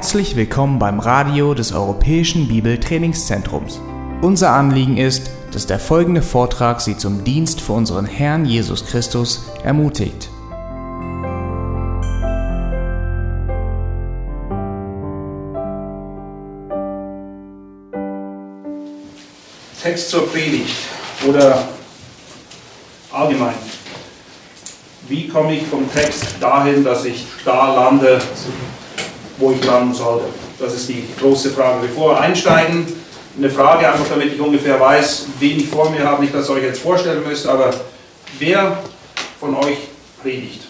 Herzlich willkommen beim Radio des Europäischen Bibeltrainingszentrums. Unser Anliegen ist, dass der folgende Vortrag Sie zum Dienst für unseren Herrn Jesus Christus ermutigt. Text zur Predigt oder allgemein. Wie komme ich vom Text dahin, dass ich da lande, wo ich landen sollte? Das ist die große Frage. Bevor wir einsteigen, eine Frage, einfach damit ich ungefähr weiß, wen ich vor mir habe. Nicht, dass ihr euch jetzt vorstellen müsst, aber wer von euch predigt?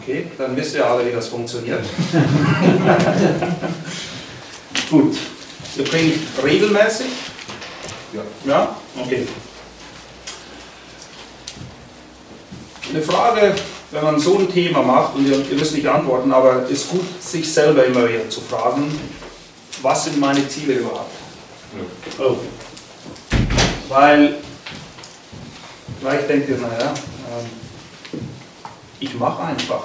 Okay, dann wisst ihr alle, wie das funktioniert. Gut. Ihr predigt regelmäßig? Ja. Ja? Okay. Eine Frage, wenn man so ein Thema macht, und ihr, ihr müsst nicht antworten, aber es ist gut, sich selber immer wieder zu fragen, was sind meine Ziele überhaupt? Ja. Oh. Weil, vielleicht denkt ihr, naja, ähm, ich mache einfach.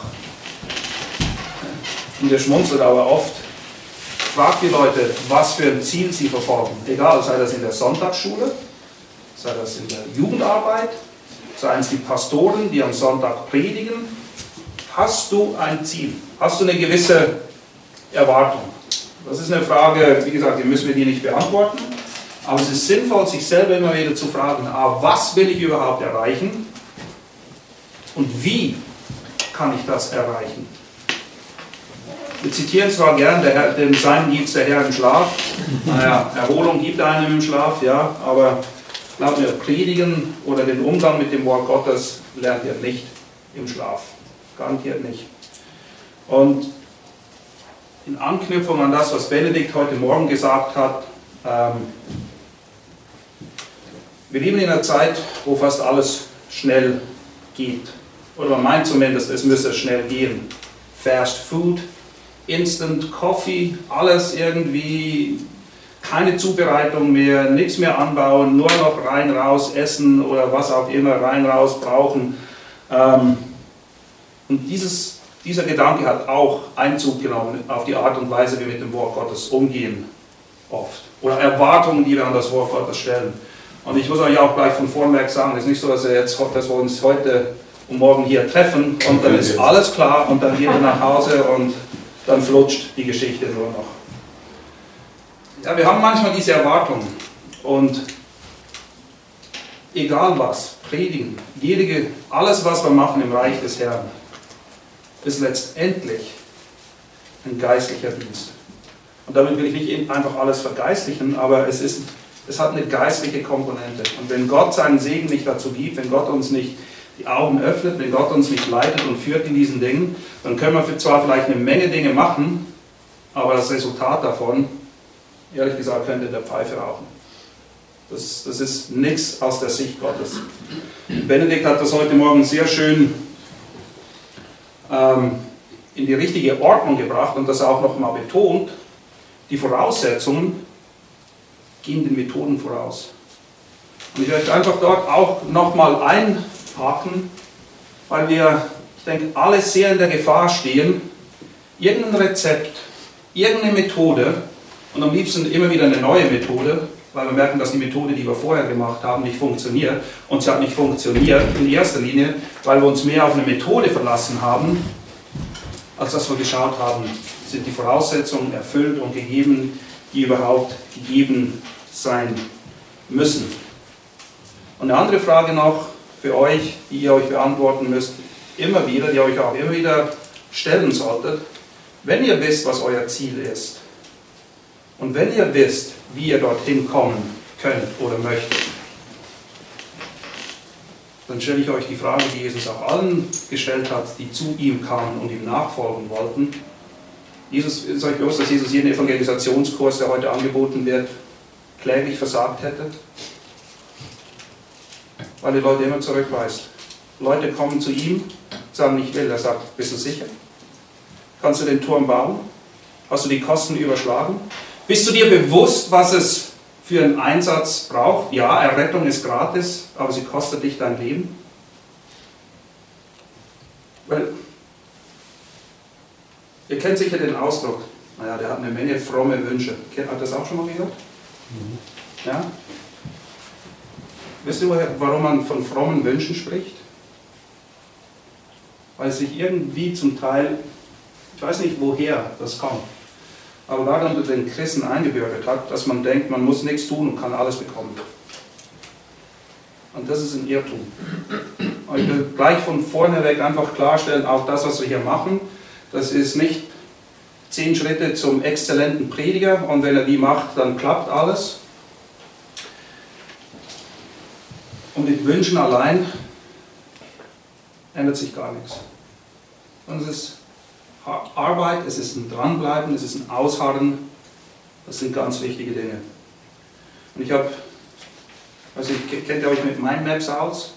Und ihr schmunzelt aber oft, fragt die Leute, was für ein Ziel sie verfolgen. Egal, sei das in der Sonntagsschule, sei das in der Jugendarbeit, seien es die Pastoren, die am Sonntag predigen. Hast du ein Ziel? Hast du eine gewisse Erwartung? Das ist eine Frage, wie gesagt, die müssen wir dir nicht beantworten. Aber es ist sinnvoll, sich selber immer wieder zu fragen, ah, was will ich überhaupt erreichen? Und wie kann ich das erreichen? Wir zitieren zwar gern der Herr, den Sein gibt der Herr im Schlaf. Naja, Erholung gibt einem im Schlaf, ja, aber Glaubt mir, Predigen oder den Umgang mit dem Wort Gottes lernt ihr nicht im Schlaf. Garantiert nicht. Und in Anknüpfung an das, was Benedikt heute Morgen gesagt hat, ähm, wir leben in einer Zeit, wo fast alles schnell geht. Oder man meint zumindest, es müsse schnell gehen. Fast Food, Instant Coffee, alles irgendwie keine Zubereitung mehr, nichts mehr anbauen, nur noch rein, raus essen oder was auch immer rein, raus brauchen. Ähm, und dieses, dieser Gedanke hat auch Einzug genommen auf die Art und Weise, wie wir mit dem Wort Gottes umgehen, oft. Oder Erwartungen, die wir an das Wort Gottes stellen. Und ich muss euch auch gleich von vornherein sagen, es ist nicht so, dass wir, jetzt, dass wir uns heute und morgen hier treffen und dann ist alles klar und dann gehen wir nach Hause und dann flutscht die Geschichte nur noch. Ja, wir haben manchmal diese Erwartungen und egal was, predigen, jede, alles was wir machen im Reich des Herrn, ist letztendlich ein geistlicher Dienst. Und damit will ich nicht einfach alles vergeistlichen, aber es, ist, es hat eine geistliche Komponente. Und wenn Gott seinen Segen nicht dazu gibt, wenn Gott uns nicht die Augen öffnet, wenn Gott uns nicht leitet und führt in diesen Dingen, dann können wir zwar vielleicht eine Menge Dinge machen, aber das Resultat davon ehrlich gesagt, könnte der Pfeife rauchen. Das, das ist nichts aus der Sicht Gottes. Benedikt hat das heute Morgen sehr schön ähm, in die richtige Ordnung gebracht und das auch nochmal betont. Die Voraussetzungen gehen den Methoden voraus. Und ich werde einfach dort auch nochmal einhaken, weil wir, ich denke, alle sehr in der Gefahr stehen, irgendein Rezept, irgendeine Methode und am liebsten immer wieder eine neue Methode, weil wir merken, dass die Methode, die wir vorher gemacht haben, nicht funktioniert. Und sie hat nicht funktioniert in erster Linie, weil wir uns mehr auf eine Methode verlassen haben, als dass wir geschaut haben, sind die Voraussetzungen erfüllt und gegeben, die überhaupt gegeben sein müssen. Und eine andere Frage noch für euch, die ihr euch beantworten müsst, immer wieder, die ihr euch auch immer wieder stellen solltet, wenn ihr wisst, was euer Ziel ist, und wenn ihr wisst, wie ihr dorthin kommen könnt oder möchtet, dann stelle ich euch die Frage, die Jesus auch allen gestellt hat, die zu ihm kamen und ihm nachfolgen wollten. Jesus, ist euch bewusst, dass Jesus jeden Evangelisationskurs, der heute angeboten wird, kläglich versagt hätte? Weil die Leute immer zurückweist. Leute kommen zu ihm, sagen, ich will. Er sagt, bist du sicher? Kannst du den Turm bauen? Hast du die Kosten überschlagen? Bist du dir bewusst, was es für einen Einsatz braucht? Ja, Errettung ist gratis, aber sie kostet dich dein Leben. Weil Ihr kennt sicher den Ausdruck, naja, der hat eine Menge fromme Wünsche. Ihr das auch schon mal gehört? Mhm. Ja? Wisst ihr, warum man von frommen Wünschen spricht? Weil es sich irgendwie zum Teil, ich weiß nicht woher das kommt, aber gerade unter den Christen eingebürgert hat, dass man denkt, man muss nichts tun und kann alles bekommen. Und das ist ein Irrtum. Und ich will gleich von vorne weg einfach klarstellen, auch das, was wir hier machen, das ist nicht zehn Schritte zum exzellenten Prediger und wenn er die macht, dann klappt alles. Und mit Wünschen allein ändert sich gar nichts. Und es ist Arbeit, es ist ein Dranbleiben, es ist ein Ausharren. Das sind ganz wichtige Dinge. Und ich habe, also ich, kennt ihr euch mit Mindmaps aus?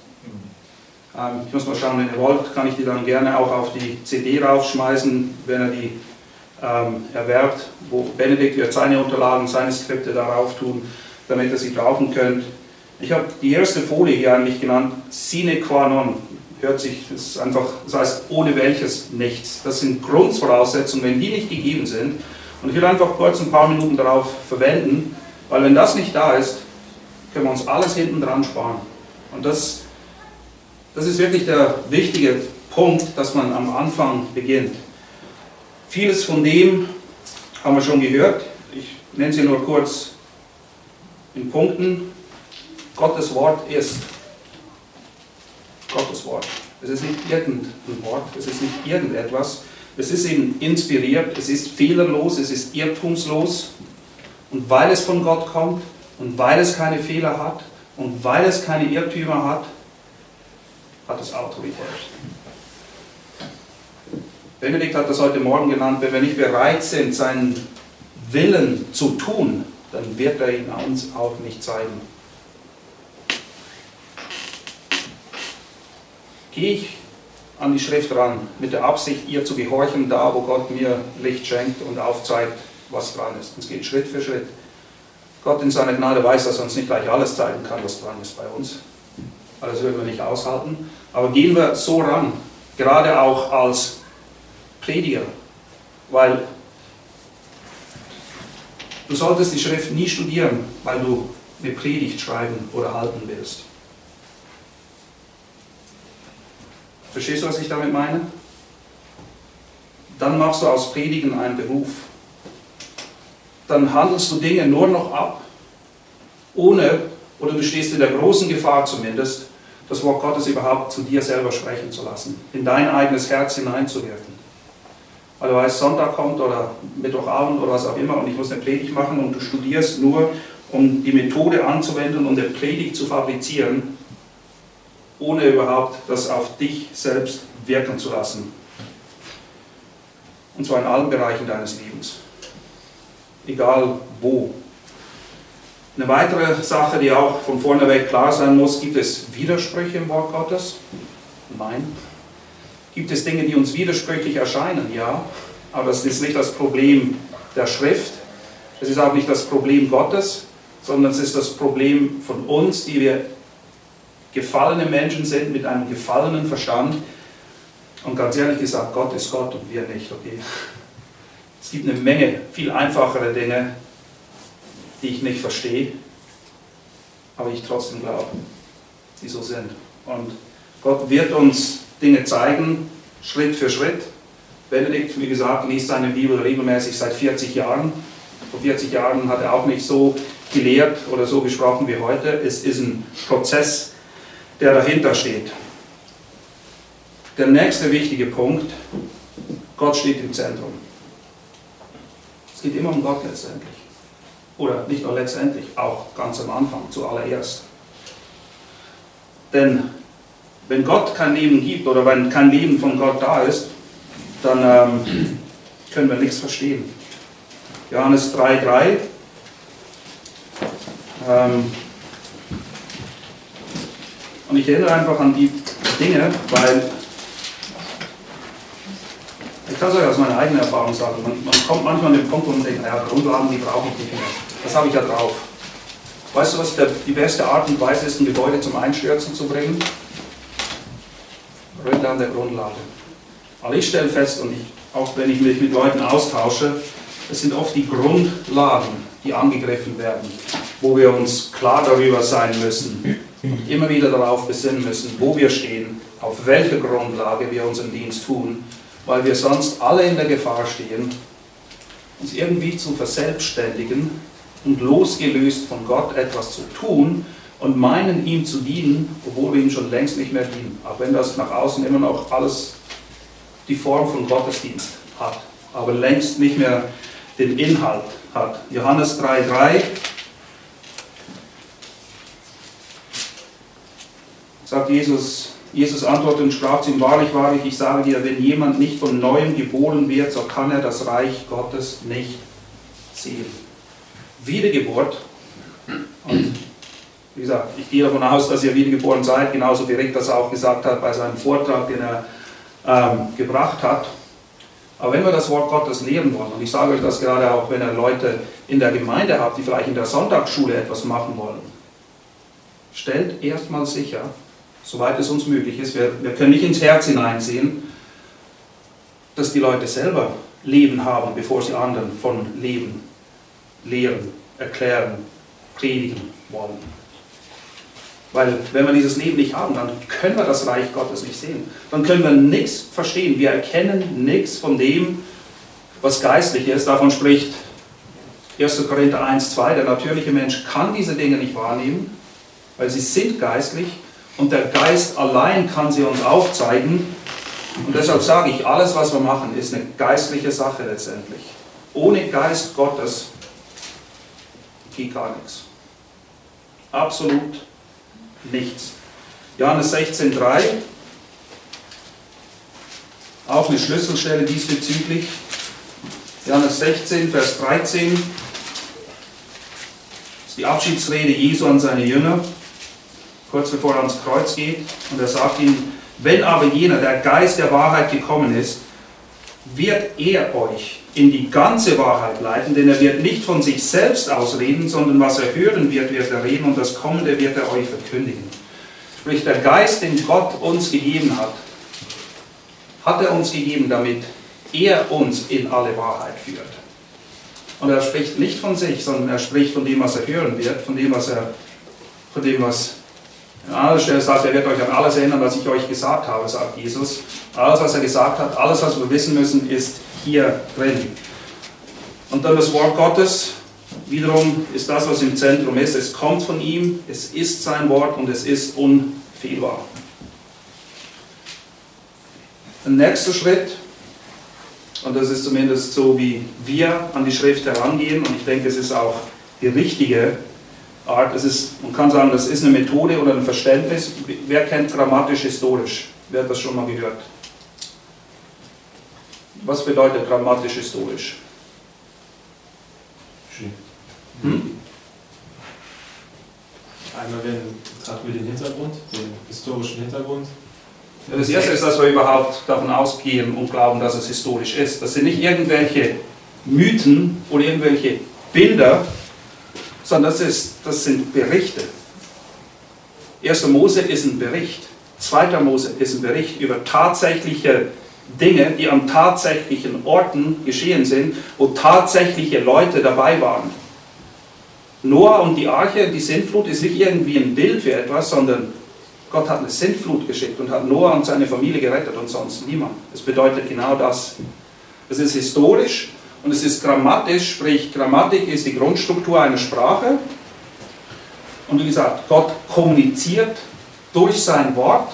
Ähm, ich muss mal schauen, wenn ihr wollt, kann ich die dann gerne auch auf die CD raufschmeißen, wenn er die ähm, erwerbt, wo Benedikt wird seine Unterlagen, seine Skripte darauf tun, damit ihr sie brauchen könnt. Ich habe die erste Folie hier eigentlich genannt, sine qua non. Hört sich, das einfach, das heißt ohne welches nichts. Das sind Grundvoraussetzungen, wenn die nicht gegeben sind. Und ich will einfach kurz ein paar Minuten darauf verwenden, weil wenn das nicht da ist, können wir uns alles hinten dran sparen. Und das, das ist wirklich der wichtige Punkt, dass man am Anfang beginnt. Vieles von dem haben wir schon gehört. Ich nenne sie nur kurz in Punkten. Gottes Wort ist Gottes Wort. Es ist nicht irgendein Wort, es ist nicht irgendetwas. Es ist eben inspiriert, es ist fehlerlos, es ist irrtumslos. Und weil es von Gott kommt und weil es keine Fehler hat und weil es keine Irrtümer hat, hat es Autorität. Benedikt hat das heute Morgen genannt, wenn wir nicht bereit sind, seinen Willen zu tun, dann wird er ihn uns auch nicht zeigen. Gehe ich an die Schrift ran, mit der Absicht, ihr zu gehorchen, da wo Gott mir Licht schenkt und aufzeigt, was dran ist. Es geht Schritt für Schritt. Gott in seiner Gnade weiß, dass er uns nicht gleich alles zeigen kann, was dran ist bei uns. Das würden wir nicht aushalten. Aber gehen wir so ran, gerade auch als Prediger, weil du solltest die Schrift nie studieren, weil du eine Predigt schreiben oder halten willst. Verstehst du, was ich damit meine? Dann machst du aus Predigen einen Beruf. Dann handelst du Dinge nur noch ab, ohne, oder du stehst in der großen Gefahr zumindest, das Wort Gottes überhaupt zu dir selber sprechen zu lassen, in dein eigenes Herz hineinzuwirken weil du weißt, Sonntag kommt oder Mittwochabend oder was auch immer und ich muss eine Predigt machen und du studierst nur, um die Methode anzuwenden und eine Predigt zu fabrizieren, ohne überhaupt das auf dich selbst wirken zu lassen. Und zwar in allen Bereichen deines Lebens. Egal wo. Eine weitere Sache, die auch von vorneweg klar sein muss, gibt es Widersprüche im Wort Gottes? Nein. Gibt es Dinge, die uns widersprüchlich erscheinen? Ja, aber das ist nicht das Problem der Schrift. Es ist auch nicht das Problem Gottes, sondern es ist das Problem von uns, die wir gefallene Menschen sind mit einem gefallenen Verstand. Und ganz ehrlich gesagt, Gott ist Gott und wir nicht. Okay? Es gibt eine Menge viel einfachere Dinge, die ich nicht verstehe, aber ich trotzdem glaube, die so sind. Und Gott wird uns Dinge zeigen, Schritt für Schritt. Benedikt, wie gesagt, liest seine Bibel regelmäßig seit 40 Jahren. Vor 40 Jahren hat er auch nicht so gelehrt oder so gesprochen wie heute. Es ist ein Prozess, der dahinter steht. Der nächste wichtige Punkt, Gott steht im Zentrum. Es geht immer um Gott letztendlich. Oder nicht nur letztendlich, auch ganz am Anfang, zuallererst. Denn wenn Gott kein Leben gibt oder wenn kein Leben von Gott da ist, dann ähm, können wir nichts verstehen. Johannes 3,3 ähm, und ich erinnere einfach an die Dinge, weil ich kann es euch aus meiner eigenen Erfahrung sagen, man, man kommt manchmal an den Punkt, man denkt, naja, Grundlagen, die brauche ich nicht mehr. Das habe ich ja drauf. Weißt du, was der, die beste Art und Weise ist, ein Gebäude zum Einstürzen zu bringen? Gründe an der Grundlage. Aber ich stelle fest, und ich auch wenn ich mich mit Leuten austausche, es sind oft die Grundlagen, die angegriffen werden, wo wir uns klar darüber sein müssen und immer wieder darauf besinnen müssen, wo wir stehen, auf welcher Grundlage wir unseren Dienst tun, weil wir sonst alle in der Gefahr stehen, uns irgendwie zu verselbstständigen und losgelöst von Gott etwas zu tun und meinen, ihm zu dienen, obwohl wir ihm schon längst nicht mehr dienen. Auch wenn das nach außen immer noch alles die Form von Gottesdienst hat, aber längst nicht mehr den Inhalt hat. Johannes 3,3 sagt Jesus, Jesus antwortete und sprach zu ihm, wahrlich, wahrlich, ich sage dir, wenn jemand nicht von neuem geboren wird, so kann er das Reich Gottes nicht sehen. Wiedergeburt. Und wie gesagt, ich gehe davon aus, dass ihr wiedergeboren seid, genauso wie Rick das auch gesagt hat bei seinem Vortrag, den er ähm, gebracht hat. Aber wenn wir das Wort Gottes lehren wollen, und ich sage euch das gerade auch, wenn ihr Leute in der Gemeinde habt, die vielleicht in der Sonntagsschule etwas machen wollen, stellt erstmal sicher, soweit es uns möglich ist, wir, wir können nicht ins Herz hineinsehen, dass die Leute selber Leben haben, bevor sie anderen von Leben lehren, erklären, predigen wollen. Weil wenn wir dieses Leben nicht haben, dann können wir das Reich Gottes nicht sehen. Dann können wir nichts verstehen. Wir erkennen nichts von dem, was geistlich ist. Davon spricht 1. Korinther 1, 2. Der natürliche Mensch kann diese Dinge nicht wahrnehmen, weil sie sind geistlich und der Geist allein kann sie uns aufzeigen. Und deshalb sage ich, alles, was wir machen, ist eine geistliche Sache letztendlich. Ohne Geist Gottes geht gar nichts. Absolut nichts. Johannes 16,3, auch eine Schlüsselstelle diesbezüglich. Johannes 16, Vers 13, das ist die Abschiedsrede Jesu an seine Jünger, kurz bevor er ans Kreuz geht. Und er sagt ihnen, wenn aber jener, der Geist der Wahrheit gekommen ist, wird er euch in die ganze Wahrheit leiten, denn er wird nicht von sich selbst ausreden, sondern was er hören wird, wird er reden und das Kommende wird er euch verkündigen. Sprich, der Geist, den Gott uns gegeben hat, hat er uns gegeben, damit er uns in alle Wahrheit führt. Und er spricht nicht von sich, sondern er spricht von dem, was er hören wird, von dem, was er, von dem, was anderer Stelle sagt, er wird euch an alles erinnern, was ich euch gesagt habe, sagt Jesus. Alles, was er gesagt hat, alles, was wir wissen müssen, ist hier drin. Und dann das Wort Gottes, wiederum ist das, was im Zentrum ist. Es kommt von ihm, es ist sein Wort und es ist unfehlbar. Der nächste Schritt, und das ist zumindest so, wie wir an die Schrift herangehen, und ich denke, es ist auch die richtige Art. Es ist, man kann sagen, das ist eine Methode oder ein Verständnis. Wer kennt grammatisch-historisch? Wer hat das schon mal gehört? Was bedeutet grammatisch-historisch? Hm? Einmal betrachten wir den Hintergrund, den historischen Hintergrund. Das erste ist, dass wir überhaupt davon ausgehen und glauben, dass es historisch ist. Das sind nicht irgendwelche Mythen oder irgendwelche Bilder, sondern das, ist, das sind Berichte. 1. Mose ist ein Bericht. 2. Mose ist ein Bericht über tatsächliche Dinge, die an tatsächlichen Orten geschehen sind, wo tatsächliche Leute dabei waren. Noah und die Arche, die Sintflut, ist nicht irgendwie ein Bild für etwas, sondern Gott hat eine Sintflut geschickt und hat Noah und seine Familie gerettet und sonst niemand. Es bedeutet genau das. Es ist historisch und es ist grammatisch, sprich Grammatik ist die Grundstruktur einer Sprache. Und wie gesagt, Gott kommuniziert durch sein Wort,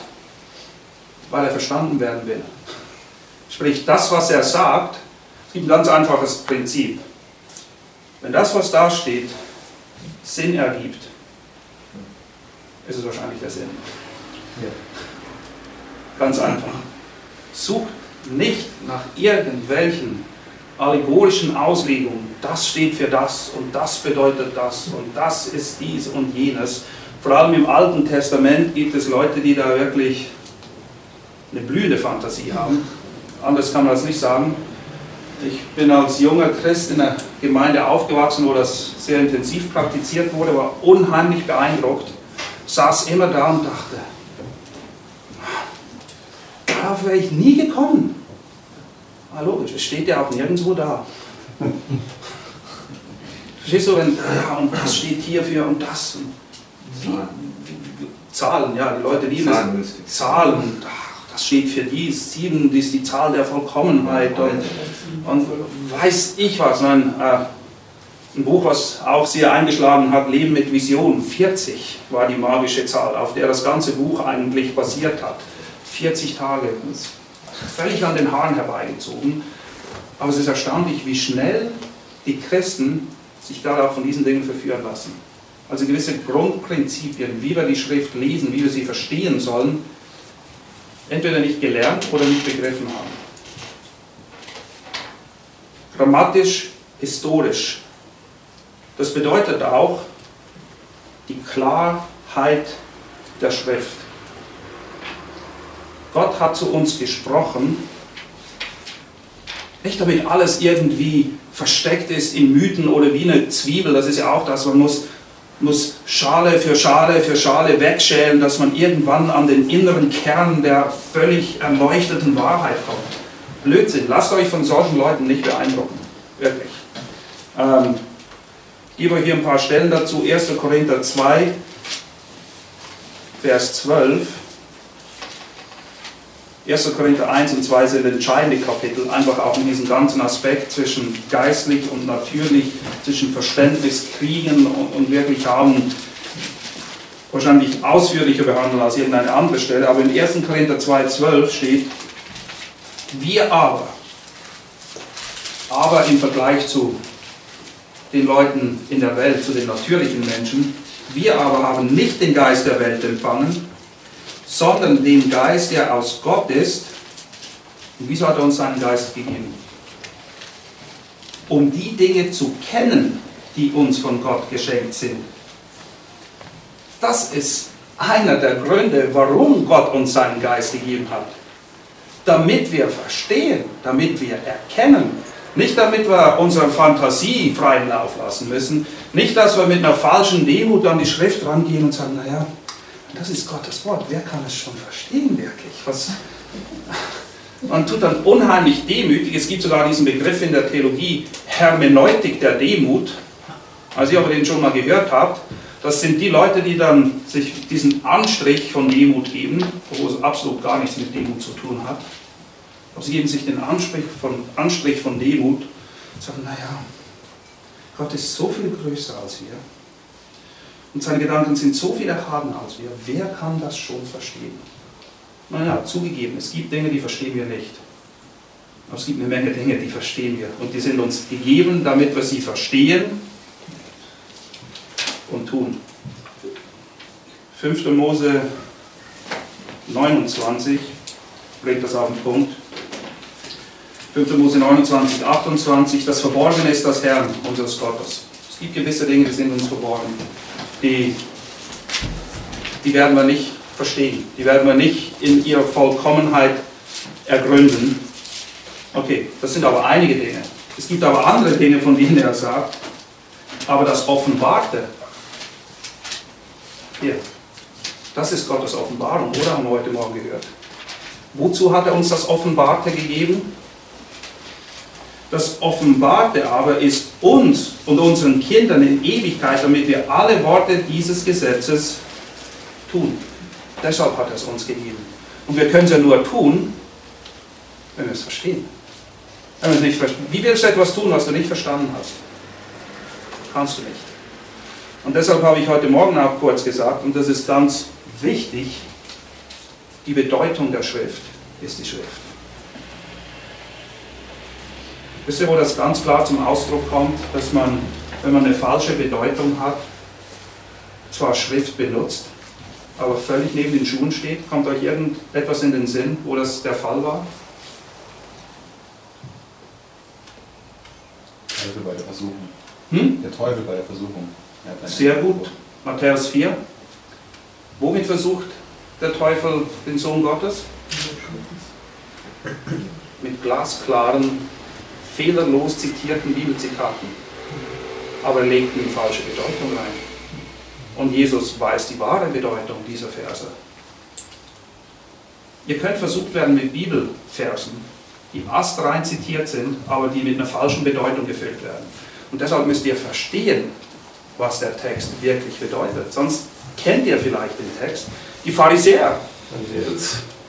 weil er verstanden werden will. Sprich, das, was er sagt, es gibt ein ganz einfaches Prinzip. Wenn das, was da steht, Sinn ergibt, ist es wahrscheinlich der Sinn. Ja. Ganz einfach. Sucht nicht nach irgendwelchen allegorischen Auslegungen. Das steht für das und das bedeutet das und das ist dies und jenes. Vor allem im Alten Testament gibt es Leute, die da wirklich eine blühende Fantasie haben. Anders kann man das nicht sagen. Ich bin als junger Christ in einer Gemeinde aufgewachsen, wo das sehr intensiv praktiziert wurde, war unheimlich beeindruckt, saß immer da und dachte, darauf wäre ich nie gekommen. Ah, logisch, es steht ja auch nirgendwo da. Verstehst du, wenn, ja, und das steht hierfür und das. Und wie, wie, Zahlen, ja, die Leute lieben es. Zahlen, ach, das steht für dies, sieben, ist die Zahl der Vollkommenheit und, und weiß ich was. Nein, äh, ein Buch, was auch sehr eingeschlagen hat, Leben mit Vision, 40 war die magische Zahl, auf der das ganze Buch eigentlich basiert hat. 40 Tage, völlig an den Haaren herbeigezogen. Aber es ist erstaunlich, wie schnell die Christen sich gerade auch von diesen Dingen verführen lassen. Also gewisse Grundprinzipien, wie wir die Schrift lesen, wie wir sie verstehen sollen, entweder nicht gelernt oder nicht begriffen haben. Grammatisch, historisch das bedeutet auch die Klarheit der Schrift. Gott hat zu uns gesprochen, nicht damit alles irgendwie versteckt ist in Mythen oder wie eine Zwiebel, das ist ja auch das, man muss, muss Schale für Schale für Schale wegschälen, dass man irgendwann an den inneren Kern der völlig erleuchteten Wahrheit kommt. Blödsinn, lasst euch von solchen Leuten nicht beeindrucken, wirklich. Ähm, ich gebe euch hier ein paar Stellen dazu. 1. Korinther 2, Vers 12. 1. Korinther 1 und 2 sind entscheidende Kapitel, einfach auch in diesem ganzen Aspekt zwischen geistlich und natürlich, zwischen Verständnis, Kriegen und, und wirklich haben, wahrscheinlich ausführlicher behandeln als irgendeine andere Stelle. Aber in 1. Korinther 2, 12 steht, wir aber, aber im Vergleich zu den Leuten in der Welt, zu den natürlichen Menschen. Wir aber haben nicht den Geist der Welt empfangen, sondern den Geist, der aus Gott ist. Und wieso hat er uns seinen Geist gegeben? Um die Dinge zu kennen, die uns von Gott geschenkt sind. Das ist einer der Gründe, warum Gott uns seinen Geist gegeben hat. Damit wir verstehen, damit wir erkennen, nicht damit wir unsere Fantasie freien Lauf lassen müssen. Nicht, dass wir mit einer falschen Demut an die Schrift rangehen und sagen, naja, das ist Gottes Wort. Wer kann es schon verstehen wirklich? Was? Man tut dann unheimlich demütig. Es gibt sogar diesen Begriff in der Theologie, Hermeneutik der Demut. Als ihr aber den schon mal gehört habt, das sind die Leute, die dann sich diesen Anstrich von Demut geben, obwohl es absolut gar nichts mit Demut zu tun hat. Aber sie geben sich den Anstrich von, Anstrich von Demut und sagen, naja, Gott ist so viel größer als wir. Und seine Gedanken sind so viel erhabener als wir. Wer kann das schon verstehen? Naja, zugegeben, es gibt Dinge, die verstehen wir nicht. Aber es gibt eine Menge Dinge, die verstehen wir. Und die sind uns gegeben, damit wir sie verstehen und tun. 5. Mose 29 bringt das auf den Punkt. 5. Mose 29, 28, das Verborgene ist das Herrn, unseres Gottes. Es gibt gewisse Dinge, die sind uns verborgen. Die, die werden wir nicht verstehen. Die werden wir nicht in ihrer Vollkommenheit ergründen. Okay, das sind aber einige Dinge. Es gibt aber andere Dinge, von denen er sagt, aber das Offenbarte, hier, das ist Gottes Offenbarung, oder haben wir heute Morgen gehört? Wozu hat er uns das Offenbarte gegeben? Das Offenbarte aber ist uns und unseren Kindern in Ewigkeit, damit wir alle Worte dieses Gesetzes tun. Deshalb hat er es uns gegeben. Und wir können es ja nur tun, wenn wir es verstehen. Wenn wir es nicht verstehen. Wie willst du etwas tun, was du nicht verstanden hast? Kannst du nicht. Und deshalb habe ich heute Morgen auch kurz gesagt, und das ist ganz wichtig, die Bedeutung der Schrift ist die Schrift. Wisst ihr, wo das ganz klar zum Ausdruck kommt, dass man, wenn man eine falsche Bedeutung hat, zwar Schrift benutzt, aber völlig neben den Schuhen steht? Kommt euch irgendetwas in den Sinn, wo das der Fall war? Der Teufel bei der Versuchung. Hm? Der Teufel bei der Versuchung. Sehr gut. Matthäus 4. Womit versucht der Teufel den Sohn Gottes? Mit glasklaren fehlerlos zitierten Bibelzitaten, aber legten die falsche Bedeutung rein. Und Jesus weiß die wahre Bedeutung dieser Verse. Ihr könnt versucht werden mit Bibelversen, die astrein zitiert sind, aber die mit einer falschen Bedeutung gefüllt werden. Und deshalb müsst ihr verstehen, was der Text wirklich bedeutet. Sonst kennt ihr vielleicht den Text. Die Pharisäer,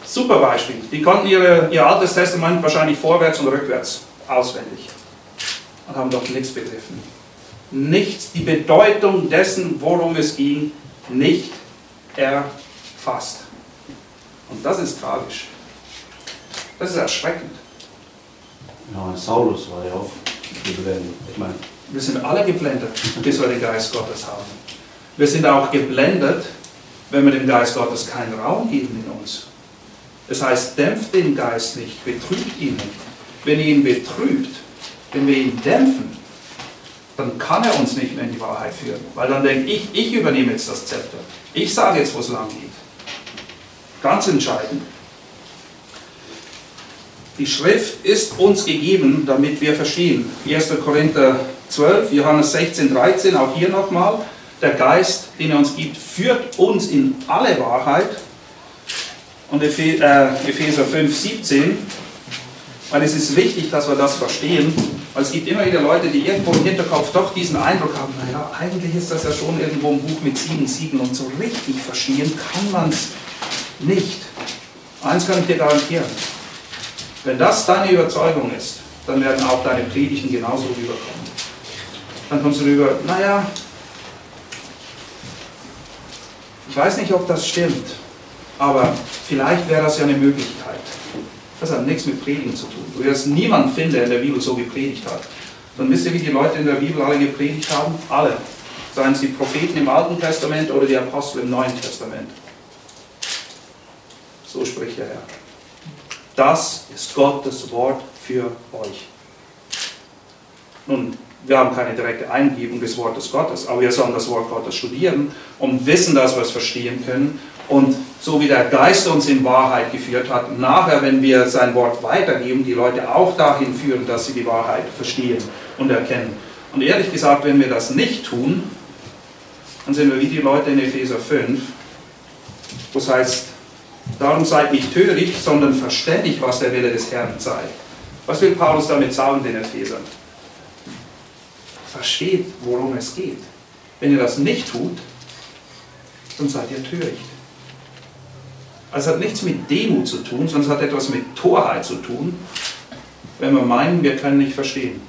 super Beispiel, die konnten ihre, ihr Altes Testament wahrscheinlich vorwärts und rückwärts auswendig und haben doch nichts begriffen. Nichts, die Bedeutung dessen, worum es ging, nicht erfasst. Und das ist tragisch. Das ist erschreckend. Ja, Saulus war ja auch geblendet. Ich meine, Wir sind alle geblendet, bis wir den Geist Gottes haben. Wir sind auch geblendet, wenn wir dem Geist Gottes keinen Raum geben in uns. Das heißt, dämpft den Geist nicht, betrübt ihn nicht. Wenn ihr ihn betrübt, wenn wir ihn dämpfen, dann kann er uns nicht mehr in die Wahrheit führen. Weil dann denkt ich, ich übernehme jetzt das Zepter. Ich sage jetzt, wo es lang geht. Ganz entscheidend. Die Schrift ist uns gegeben, damit wir verstehen. 1. Korinther 12, Johannes 16, 13, auch hier nochmal. Der Geist, den er uns gibt, führt uns in alle Wahrheit. Und äh, Epheser 5, 17, weil es ist wichtig, dass wir das verstehen, weil es gibt immer wieder Leute, die irgendwo im Hinterkopf doch diesen Eindruck haben, naja, eigentlich ist das ja schon irgendwo ein Buch mit sieben Siegeln und so richtig verstehen kann man es nicht. Eins kann ich dir garantieren, wenn das deine Überzeugung ist, dann werden auch deine Predigten genauso rüberkommen. Dann kommst du rüber, naja, ich weiß nicht, ob das stimmt, aber vielleicht wäre das ja eine Möglichkeit. Das hat nichts mit Predigen zu tun. Du wirst niemanden finden, der in der Bibel so gepredigt hat. Dann wisst ihr, wie die Leute in der Bibel alle gepredigt haben? Alle. Seien es die Propheten im Alten Testament oder die Apostel im Neuen Testament. So spricht der Herr. Das ist Gottes Wort für euch. Nun, wir haben keine direkte Eingebung des Wortes Gottes, aber wir sollen das Wort Gottes studieren und wissen, dass wir es verstehen können. Und so wie der Geist uns in Wahrheit geführt hat, nachher, wenn wir sein Wort weitergeben, die Leute auch dahin führen, dass sie die Wahrheit verstehen und erkennen. Und ehrlich gesagt, wenn wir das nicht tun, dann sind wir wie die Leute in Epheser 5, wo es heißt, darum seid nicht töricht, sondern verständig, was der Wille des Herrn sei. Was will Paulus damit sagen, den Ephesern? Versteht, worum es geht. Wenn ihr das nicht tut, dann seid ihr töricht. Also es hat nichts mit Demut zu tun, sondern es hat etwas mit Torheit zu tun, wenn wir meinen, wir können nicht verstehen.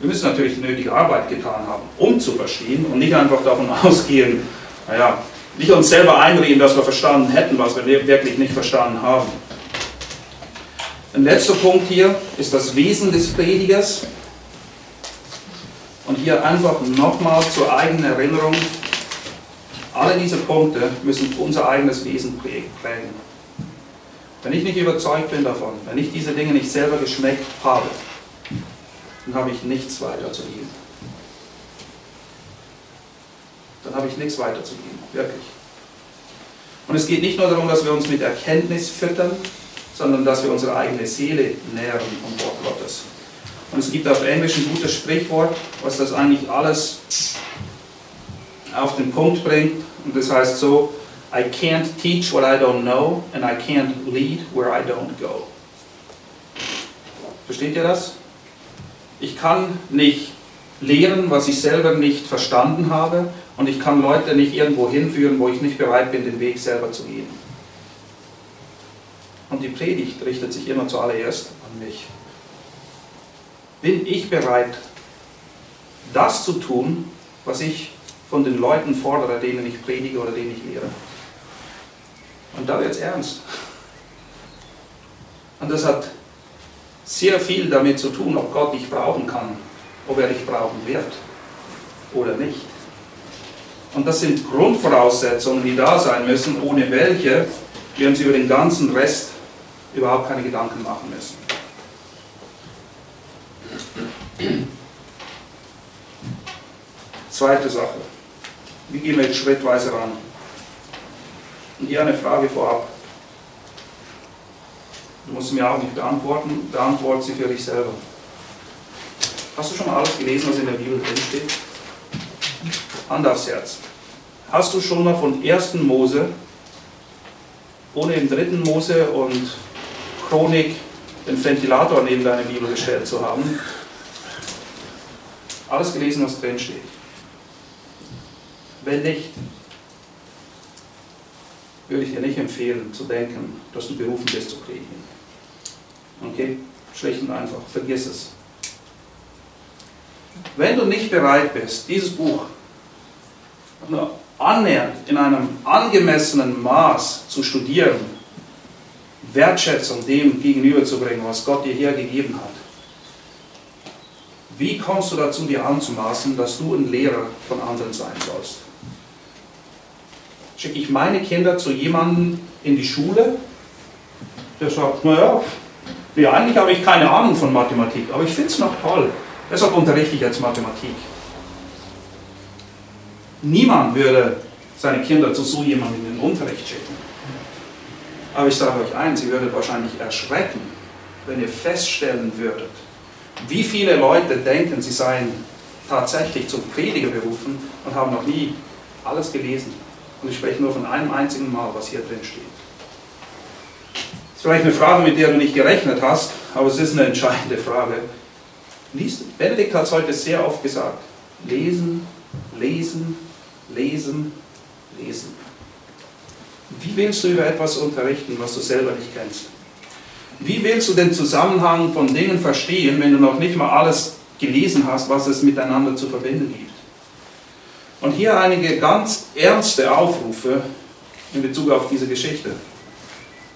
Wir müssen natürlich nötige Arbeit getan haben, um zu verstehen und nicht einfach davon ausgehen, naja, nicht uns selber einreden, dass wir verstanden hätten, was wir wirklich nicht verstanden haben. Ein letzter Punkt hier ist das Wesen des Predigers. Und hier einfach nochmal zur eigenen Erinnerung, alle diese Punkte müssen unser eigenes Wesen prägen. Wenn ich nicht überzeugt bin davon, wenn ich diese Dinge nicht selber geschmeckt habe, dann habe ich nichts weiterzugeben. Dann habe ich nichts weiterzugeben, wirklich. Und es geht nicht nur darum, dass wir uns mit Erkenntnis füttern, sondern dass wir unsere eigene Seele nähren vom Wort Gottes. Und es gibt auf Englisch ein gutes Sprichwort, was das eigentlich alles auf den Punkt bringt. Und das heißt so, I can't teach what I don't know and I can't lead where I don't go. Versteht ihr das? Ich kann nicht lehren, was ich selber nicht verstanden habe und ich kann Leute nicht irgendwo hinführen, wo ich nicht bereit bin, den Weg selber zu gehen. Und die Predigt richtet sich immer zuallererst an mich. Bin ich bereit, das zu tun, was ich von den Leuten fordere, denen ich predige oder denen ich lehre? Und da wird es ernst. Und das hat sehr viel damit zu tun, ob Gott dich brauchen kann, ob er dich brauchen wird oder nicht. Und das sind Grundvoraussetzungen, die da sein müssen, ohne welche wir uns über den ganzen Rest überhaupt keine Gedanken machen müssen. Zweite Sache. Wie gehen wir jetzt schrittweise ran? Und hier eine Frage vorab. Du musst mir auch nicht beantworten, beantworte sie für dich selber. Hast du schon mal alles gelesen, was in der Bibel drinsteht? Hand aufs Herz. Hast du schon mal von 1. Mose, ohne den dritten Mose und Chronik den Ventilator neben deine Bibel gestellt zu haben, alles gelesen, was drin steht. Wenn nicht, würde ich dir nicht empfehlen zu denken, dass du berufen bist zu predigen. Okay? Schlicht und einfach, vergiss es. Wenn du nicht bereit bist, dieses Buch nur annähernd in einem angemessenen Maß zu studieren, Wertschätzung dem gegenüberzubringen, was Gott dir hier gegeben hat, wie kommst du dazu, dir anzumaßen, dass du ein Lehrer von anderen sein sollst? Schicke ich meine Kinder zu jemandem in die Schule, der sagt, naja, ja, eigentlich habe ich keine Ahnung von Mathematik, aber ich finde es noch toll. Deshalb unterrichte ich jetzt Mathematik. Niemand würde seine Kinder zu so jemandem in den Unterricht schicken. Aber ich sage euch eins, ihr würdet wahrscheinlich erschrecken, wenn ihr feststellen würdet, wie viele Leute denken, sie seien tatsächlich zum Prediger berufen und haben noch nie alles gelesen. Und ich spreche nur von einem einzigen Mal, was hier drin steht. Das ist vielleicht eine Frage, mit der du nicht gerechnet hast, aber es ist eine entscheidende Frage. Liest, Benedikt hat es heute sehr oft gesagt. Lesen, lesen, lesen, lesen. Wie willst du über etwas unterrichten, was du selber nicht kennst? Wie willst du den Zusammenhang von Dingen verstehen, wenn du noch nicht mal alles gelesen hast, was es miteinander zu verbinden gibt? Und hier einige ganz ernste Aufrufe in Bezug auf diese Geschichte.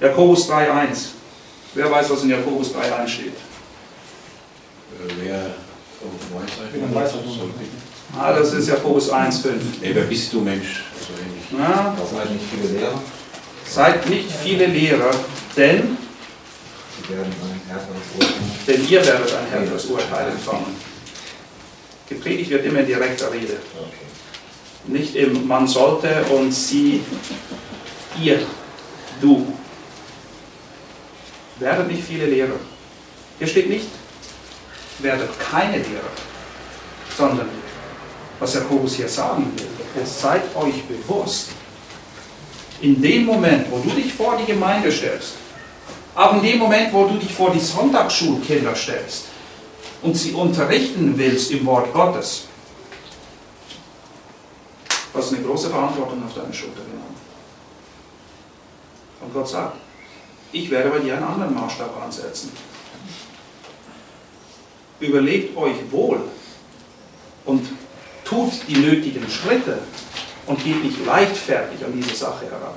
Jakobus 3.1. Wer weiß, was in Jakobus 3.1 steht? Äh, Wer weiß, Ah, das ist Jakobus 1,5. Nee, wer bist du, Mensch? Also Das sind nicht viele Lehrer, seid nicht viele Lehrer, denn, denn ihr werdet ein härteres Urteil empfangen. Gepredigt wird immer in direkter Rede. Okay. Nicht im man sollte und sie, ihr, du. Werdet nicht viele Lehrer. Hier steht nicht, werdet keine Lehrer, sondern was Jakobus hier sagen will, ist, seid euch bewusst, in dem Moment, wo du dich vor die Gemeinde stellst, aber in dem Moment, wo du dich vor die Sonntagsschulkinder stellst und sie unterrichten willst im Wort Gottes, hast du eine große Verantwortung auf deine Schulter genommen. Und Gott sagt, ich werde bei dir einen anderen Maßstab ansetzen. Überlegt euch wohl und tut die nötigen Schritte und geht nicht leichtfertig an diese Sache heran.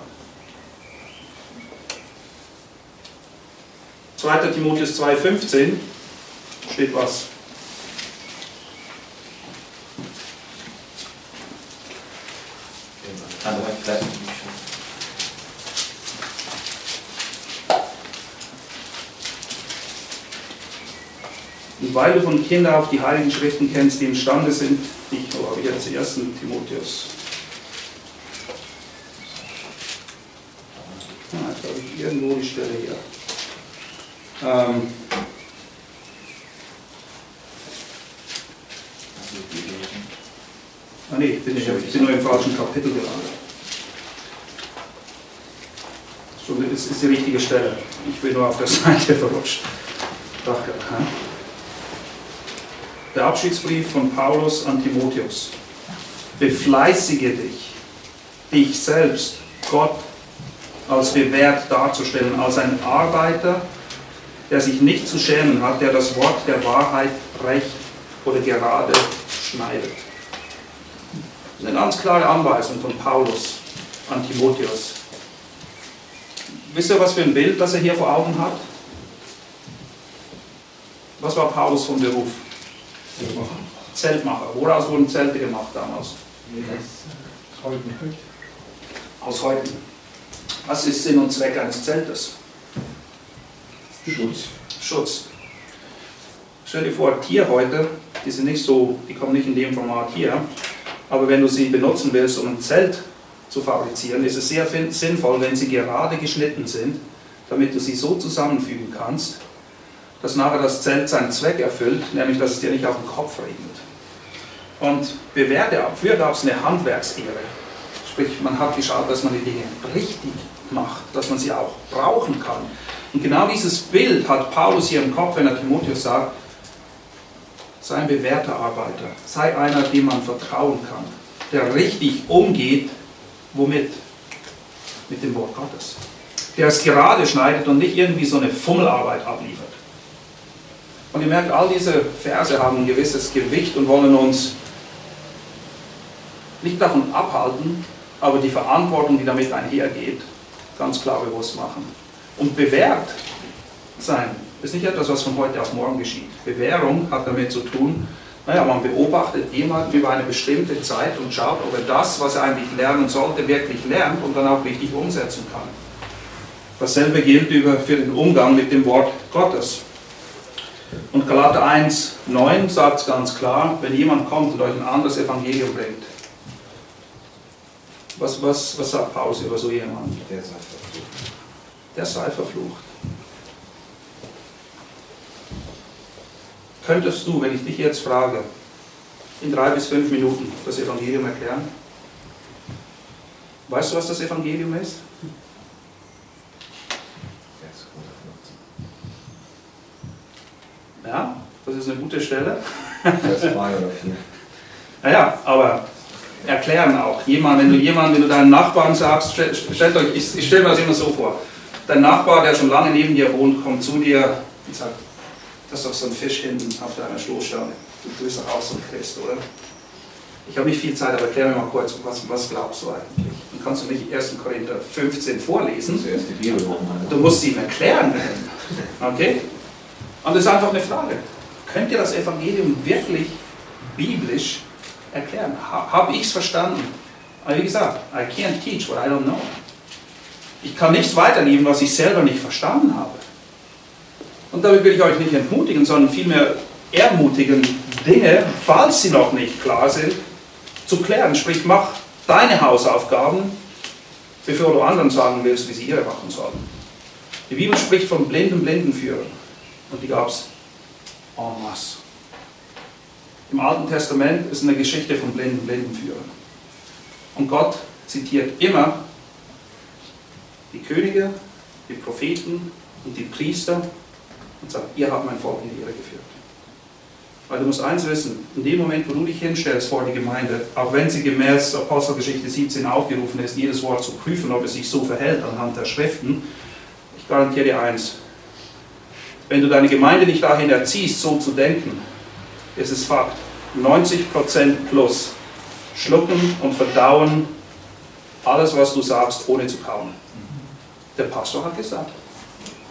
2. Timotheus 2,15 steht was. Und weil du von Kindern auf die Heiligen Schriften kennst, die imstande sind, ich wo habe ich jetzt 1. Timotheus. Ah, jetzt habe ich irgendwo die Stelle hier. Ähm, ah nee, bin ich, ich bin nur im falschen Kapitel gelandet. So, das ist die richtige Stelle. Ich bin nur auf der Seite verrutscht. Dachte, hä? Der Abschiedsbrief von Paulus an Timotheus. Befleißige dich, dich selbst, Gott als bewährt darzustellen, als ein Arbeiter, der sich nicht zu schämen hat, der das Wort der Wahrheit recht oder gerade schneidet. Das ist eine ganz klare Anweisung von Paulus an Timotheus. Wisst ihr, was für ein Bild das er hier vor Augen hat? Was war Paulus von Beruf? Zeltmacher. Woraus wurden Zelte gemacht damals? Aus Häuten. Was ist Sinn und Zweck eines Zeltes? Schutz. Schutz. Stell dir vor, Tierhäute, die sind nicht so, die kommen nicht in dem Format hier, aber wenn du sie benutzen willst, um ein Zelt zu fabrizieren, ist es sehr sinnvoll, wenn sie gerade geschnitten sind, damit du sie so zusammenfügen kannst, dass nachher das Zelt seinen Zweck erfüllt, nämlich dass es dir nicht auf den Kopf regnet. Und bewährte dafür gab es eine Handwerksehre. Sprich, man hat geschaut, dass man die Dinge richtig macht, dass man sie auch brauchen kann. Und genau dieses Bild hat Paulus hier im Kopf, wenn er Timotheus sagt, sei ein bewährter Arbeiter, sei einer, dem man vertrauen kann, der richtig umgeht, womit? Mit dem Wort Gottes. Der es gerade schneidet und nicht irgendwie so eine Fummelarbeit abliefert. Und ihr merkt, all diese Verse haben ein gewisses Gewicht und wollen uns nicht davon abhalten, aber die Verantwortung, die damit einhergeht, ganz klar bewusst machen. Und bewährt sein ist nicht etwas, was von heute auf morgen geschieht. Bewährung hat damit zu tun, naja, man beobachtet jemanden über eine bestimmte Zeit und schaut, ob er das, was er eigentlich lernen sollte, wirklich lernt und dann auch richtig umsetzen kann. Dasselbe gilt für den Umgang mit dem Wort Gottes. Und Galater 1, 9 sagt es ganz klar, wenn jemand kommt und euch ein anderes Evangelium bringt, was, was, was sagt Paulus über so jemanden? Der sei verflucht. Der sei verflucht. Könntest du, wenn ich dich jetzt frage, in drei bis fünf Minuten das Evangelium erklären? Weißt du, was das Evangelium ist? Vers 115. Ja, das ist eine gute Stelle. Vers 2 oder 4. Naja, aber erklären auch. Jemand, wenn du jemand, wenn du deinen Nachbarn sagst, stell- stellt euch, ich, ich stelle mir das immer so vor. Dein Nachbar, der schon lange neben dir wohnt, kommt zu dir und sagt, das ist doch so ein Fisch hinten auf deiner Stoßstange. Du bist doch auch so ein Christ, oder? Ich habe nicht viel Zeit, aber erklär mir mal kurz, was, was glaubst du eigentlich? Dann kannst du nicht 1. Korinther 15 vorlesen. Du musst sie ihm erklären. Okay? Und das ist einfach eine Frage. Könnt ihr das Evangelium wirklich biblisch erklären? Ha, Habe ich es verstanden? Aber wie gesagt, I can't teach what I don't know. Ich kann nichts weitergeben, was ich selber nicht verstanden habe. Und damit will ich euch nicht entmutigen, sondern vielmehr ermutigen, Dinge, falls sie noch nicht klar sind, zu klären. Sprich, mach deine Hausaufgaben, bevor du anderen sagen willst, wie sie ihre machen sollen. Die Bibel spricht von blinden Blindenführern. Und die gab es en masse. Im Alten Testament ist eine Geschichte von blinden Blindenführern. Und Gott zitiert immer die Könige, die Propheten und die Priester und sagt, ihr habt mein Volk in die Irre geführt. Weil du musst eins wissen, in dem Moment, wo du dich hinstellst vor die Gemeinde, auch wenn sie gemäß Apostelgeschichte 17 aufgerufen ist, jedes Wort zu prüfen, ob es sich so verhält anhand der Schriften, ich garantiere dir eins, wenn du deine Gemeinde nicht dahin erziehst, so zu denken, ist es Fakt, 90% plus schlucken und verdauen alles, was du sagst, ohne zu kauen. Der Pastor hat gesagt,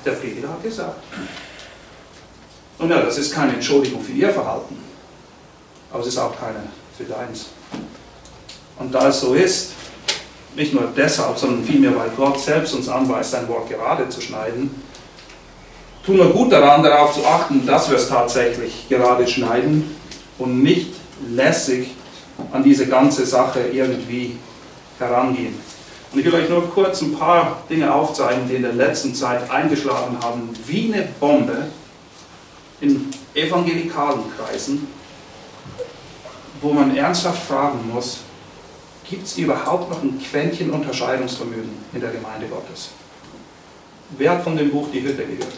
der Prediger hat gesagt. Und ja, das ist keine Entschuldigung für ihr Verhalten, aber es ist auch keine für deins. Und da es so ist, nicht nur deshalb, sondern vielmehr, weil Gott selbst uns anweist, sein Wort gerade zu schneiden, tun wir gut daran, darauf zu achten, dass wir es tatsächlich gerade schneiden und nicht lässig an diese ganze Sache irgendwie herangehen. Und ich will euch nur kurz ein paar Dinge aufzeigen, die in der letzten Zeit eingeschlagen haben, wie eine Bombe in evangelikalen Kreisen, wo man ernsthaft fragen muss, gibt es überhaupt noch ein Quäntchen Unterscheidungsvermögen in der Gemeinde Gottes? Wer hat von dem Buch Die Hütte gehört?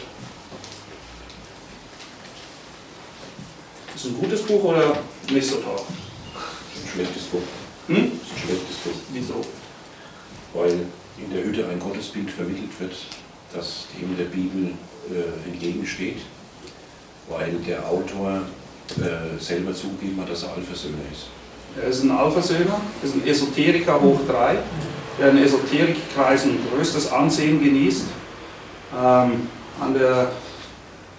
Ist es ein gutes Buch oder nicht so toll? Das ist ein schlechtes Buch. Hm? Das ist ein schlechtes Buch. Wieso? Weil in der Hütte ein Gottesbild vermittelt wird, das dem der Bibel äh, entgegensteht. Weil der Autor äh, selber zugegeben hat, dass er Allversöhner ist. Er ist ein Alphasöhner, ist ein Esoteriker hoch drei, der in Esoterikkreisen größtes Ansehen genießt. Ähm, an der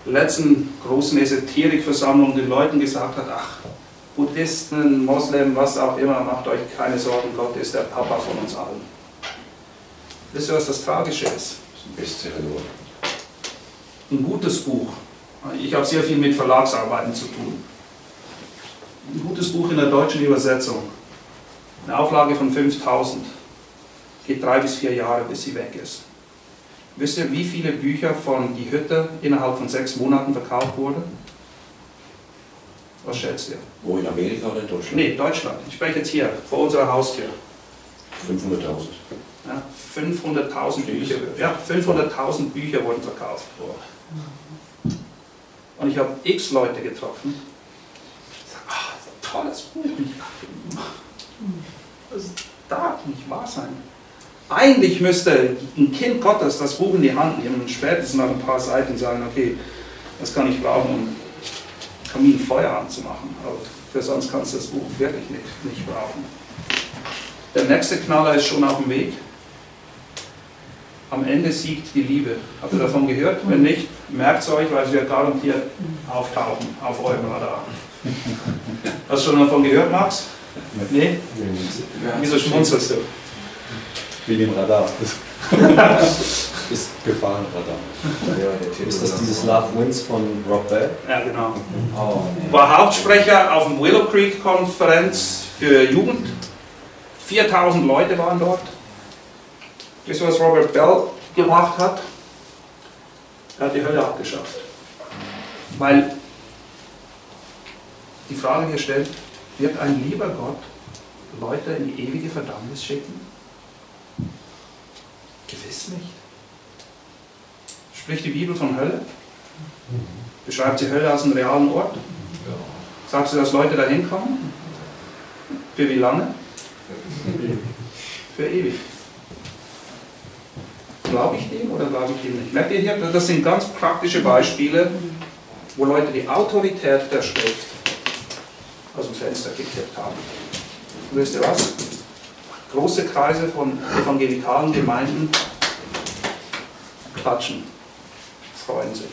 letzten großen Esoterikversammlung den Leuten gesagt hat, ach, Buddhisten, Moslem, was auch immer, macht euch keine Sorgen, Gott ist der Papa von uns allen. Wisst ihr, was das Tragische ist? Das ist ein Bestseller geworden. Ein gutes Buch. Ich habe sehr viel mit Verlagsarbeiten zu tun. Ein gutes Buch in der deutschen Übersetzung. Eine Auflage von 5000. Geht drei bis vier Jahre, bis sie weg ist. Wisst ihr, wie viele Bücher von Die Hütte innerhalb von sechs Monaten verkauft wurden? Was schätzt ihr? Wo in Amerika oder in Deutschland? Nee, Deutschland. Ich spreche jetzt hier, vor unserer Haustür. 500.000. Ja, 500.000 Bücher, ja, 500.000 Bücher wurden verkauft. Und ich habe x Leute getroffen. sagen, Ah, das ist ein tolles Buch. Ich Das darf nicht wahr sein. Eigentlich müsste ein Kind Gottes das Buch in die Hand nehmen und spätestens nach ein paar Seiten sagen, okay, das kann ich brauchen, um Kaminfeuer anzumachen. Aber für sonst kannst du das Buch wirklich nicht, nicht brauchen. Der nächste Knaller ist schon auf dem Weg. Am Ende siegt die Liebe. Habt ihr davon gehört? Wenn nicht, merkt es euch, weil sie wird garantiert auftauchen auf eurem Radar. Hast du schon davon gehört, Max? Nee? Wieso schmunzelst du? Wie dem Radar. ist Gefahrenradar. Ja, Ist das dieses. Love Wins von Rob Bell? Ja, genau. Oh, nee. War Hauptsprecher auf dem Willow Creek Konferenz für Jugend. 4000 Leute waren dort. Wisst ihr, was Robert Bell gemacht hat? Er hat die Hölle abgeschafft. Weil die Frage hier stellt, wird ein lieber Gott Leute in die ewige Verdammnis schicken? Gewiss nicht. Spricht die Bibel von Hölle? Beschreibt sie Hölle als einen realen Ort? Sagst du, dass Leute da hinkommen? Für wie lange? Für ewig. Glaube ich dem oder glaube ich dem nicht? Merkt ihr hier, das sind ganz praktische Beispiele, wo Leute die Autorität der Schrift aus dem Fenster gekippt haben. Und wisst ihr was? Große Kreise von evangelikalen Gemeinden klatschen, freuen sich.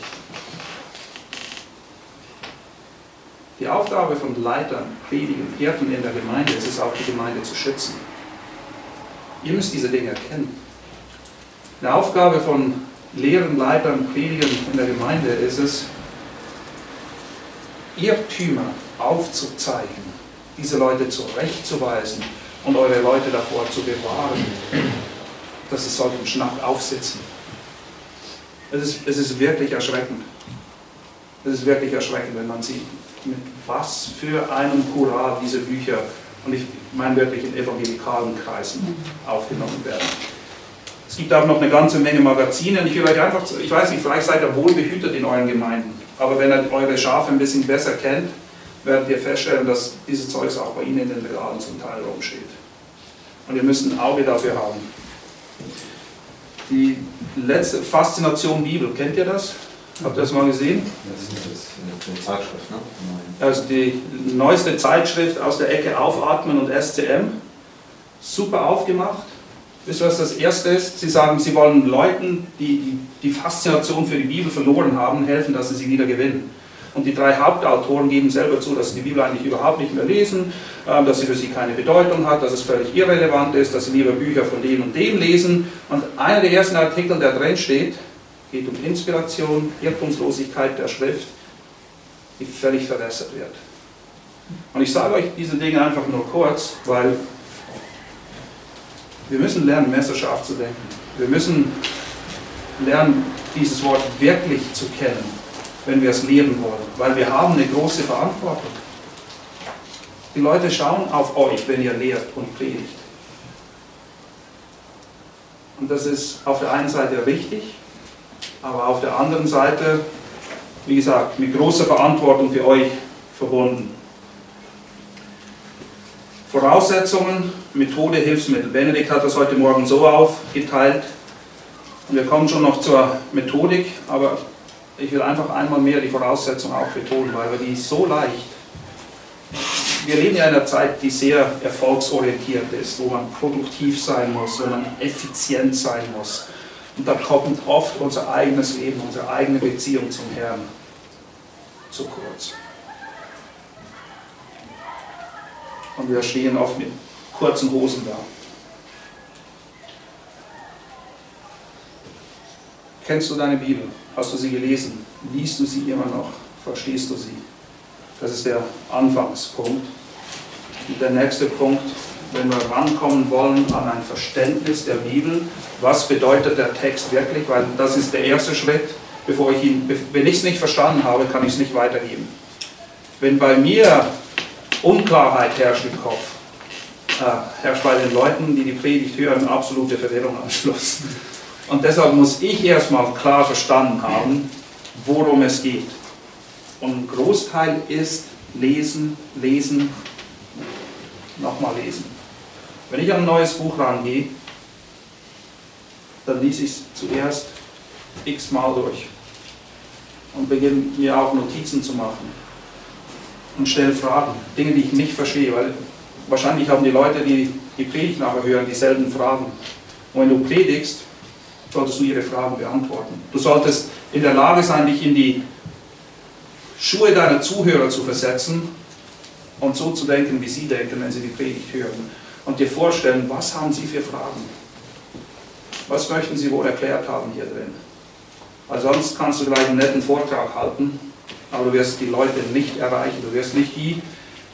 Die Aufgabe von Leitern, Predigern, Hirten in der Gemeinde ist es auch, die Gemeinde zu schützen. Ihr müsst diese Dinge erkennen. Die Aufgabe von Lehren, Leitern, Predigern in der Gemeinde ist es, Irrtümer aufzuzeigen, diese Leute zurechtzuweisen und eure Leute davor zu bewahren, dass sie solchen Schnack aufsitzen. Es ist, es ist wirklich erschreckend. Es ist wirklich erschreckend, wenn man sieht, mit was für einem Hurra diese Bücher, und ich meine wirklich in evangelikalen Kreisen, aufgenommen werden. Es gibt auch noch eine ganze Menge Magazine. Und ich will euch einfach, ich weiß nicht, vielleicht seid ihr wohl behütet in euren Gemeinden, aber wenn ihr eure Schafe ein bisschen besser kennt, werdet ihr feststellen, dass dieses Zeugs auch bei Ihnen in den Regalen zum Teil rumsteht. Und ihr müsst ein Auge dafür haben. Die letzte Faszination Bibel, kennt ihr das? Habt ihr das mal gesehen? Das ist eine Zeitschrift, ne? Also die neueste Zeitschrift aus der Ecke Aufatmen und SCM. Super aufgemacht. Wisst ihr, was das erste ist? Sie sagen, sie wollen Leuten, die, die Faszination für die Bibel verloren haben, helfen, dass sie sie wieder gewinnen. Und die drei Hauptautoren geben selber zu, dass sie die Bibel eigentlich überhaupt nicht mehr lesen, ähm, dass sie für sie keine Bedeutung hat, dass es völlig irrelevant ist, dass sie lieber Bücher von dem und dem lesen. Und einer der ersten Artikel, der drin steht, geht um Inspiration, Irrtumslosigkeit der Schrift, die völlig verwässert wird. Und ich sage euch diese Dinge einfach nur kurz, weil wir müssen lernen, messerscharf zu denken. Wir müssen lernen, dieses Wort wirklich zu kennen, wenn wir es leben wollen, weil wir haben eine große Verantwortung. Die Leute schauen auf euch, wenn ihr lehrt und predigt. Und das ist auf der einen Seite richtig, aber auf der anderen Seite, wie gesagt, mit großer Verantwortung für euch verbunden. Voraussetzungen, Methode, Hilfsmittel. Benedikt hat das heute Morgen so aufgeteilt. Und wir kommen schon noch zur Methodik, aber ich will einfach einmal mehr die Voraussetzungen auch betonen, weil wir die so leicht. Wir leben ja in einer Zeit, die sehr erfolgsorientiert ist, wo man produktiv sein muss, wo man effizient sein muss. Und da kommt oft unser eigenes Leben, unsere eigene Beziehung zum Herrn zu kurz. Und wir stehen oft mit kurzen Hosen da. Kennst du deine Bibel? Hast du sie gelesen? Liest du sie immer noch? Verstehst du sie? Das ist der Anfangspunkt. Und der nächste Punkt, wenn wir rankommen wollen an ein Verständnis der Bibel, was bedeutet der Text wirklich? Weil das ist der erste Schritt. Bevor ich ihn, wenn ich es nicht verstanden habe, kann ich es nicht weitergeben. Wenn bei mir Unklarheit herrscht im Kopf, äh, herrscht bei den Leuten, die die Predigt hören, absolute Verwirrung am Schluss. Und deshalb muss ich erstmal klar verstanden haben, worum es geht. Und ein Großteil ist lesen, lesen, nochmal lesen. Wenn ich an ein neues Buch rangehe, dann lese ich es zuerst x-mal durch und beginne mir auch Notizen zu machen und stelle Fragen, Dinge, die ich nicht verstehe, weil wahrscheinlich haben die Leute, die die Predigt nachher hören, dieselben Fragen. Und wenn du predigst, solltest du ihre Fragen beantworten. Du solltest in der Lage sein, dich in die Schuhe deiner Zuhörer zu versetzen und so zu denken, wie sie denken, wenn sie die Predigt hören. Und dir vorstellen, was haben sie für Fragen? Was möchten sie wohl erklärt haben hier drin? Weil sonst kannst du vielleicht einen netten Vortrag halten, aber du wirst die Leute nicht erreichen. Du wirst nicht die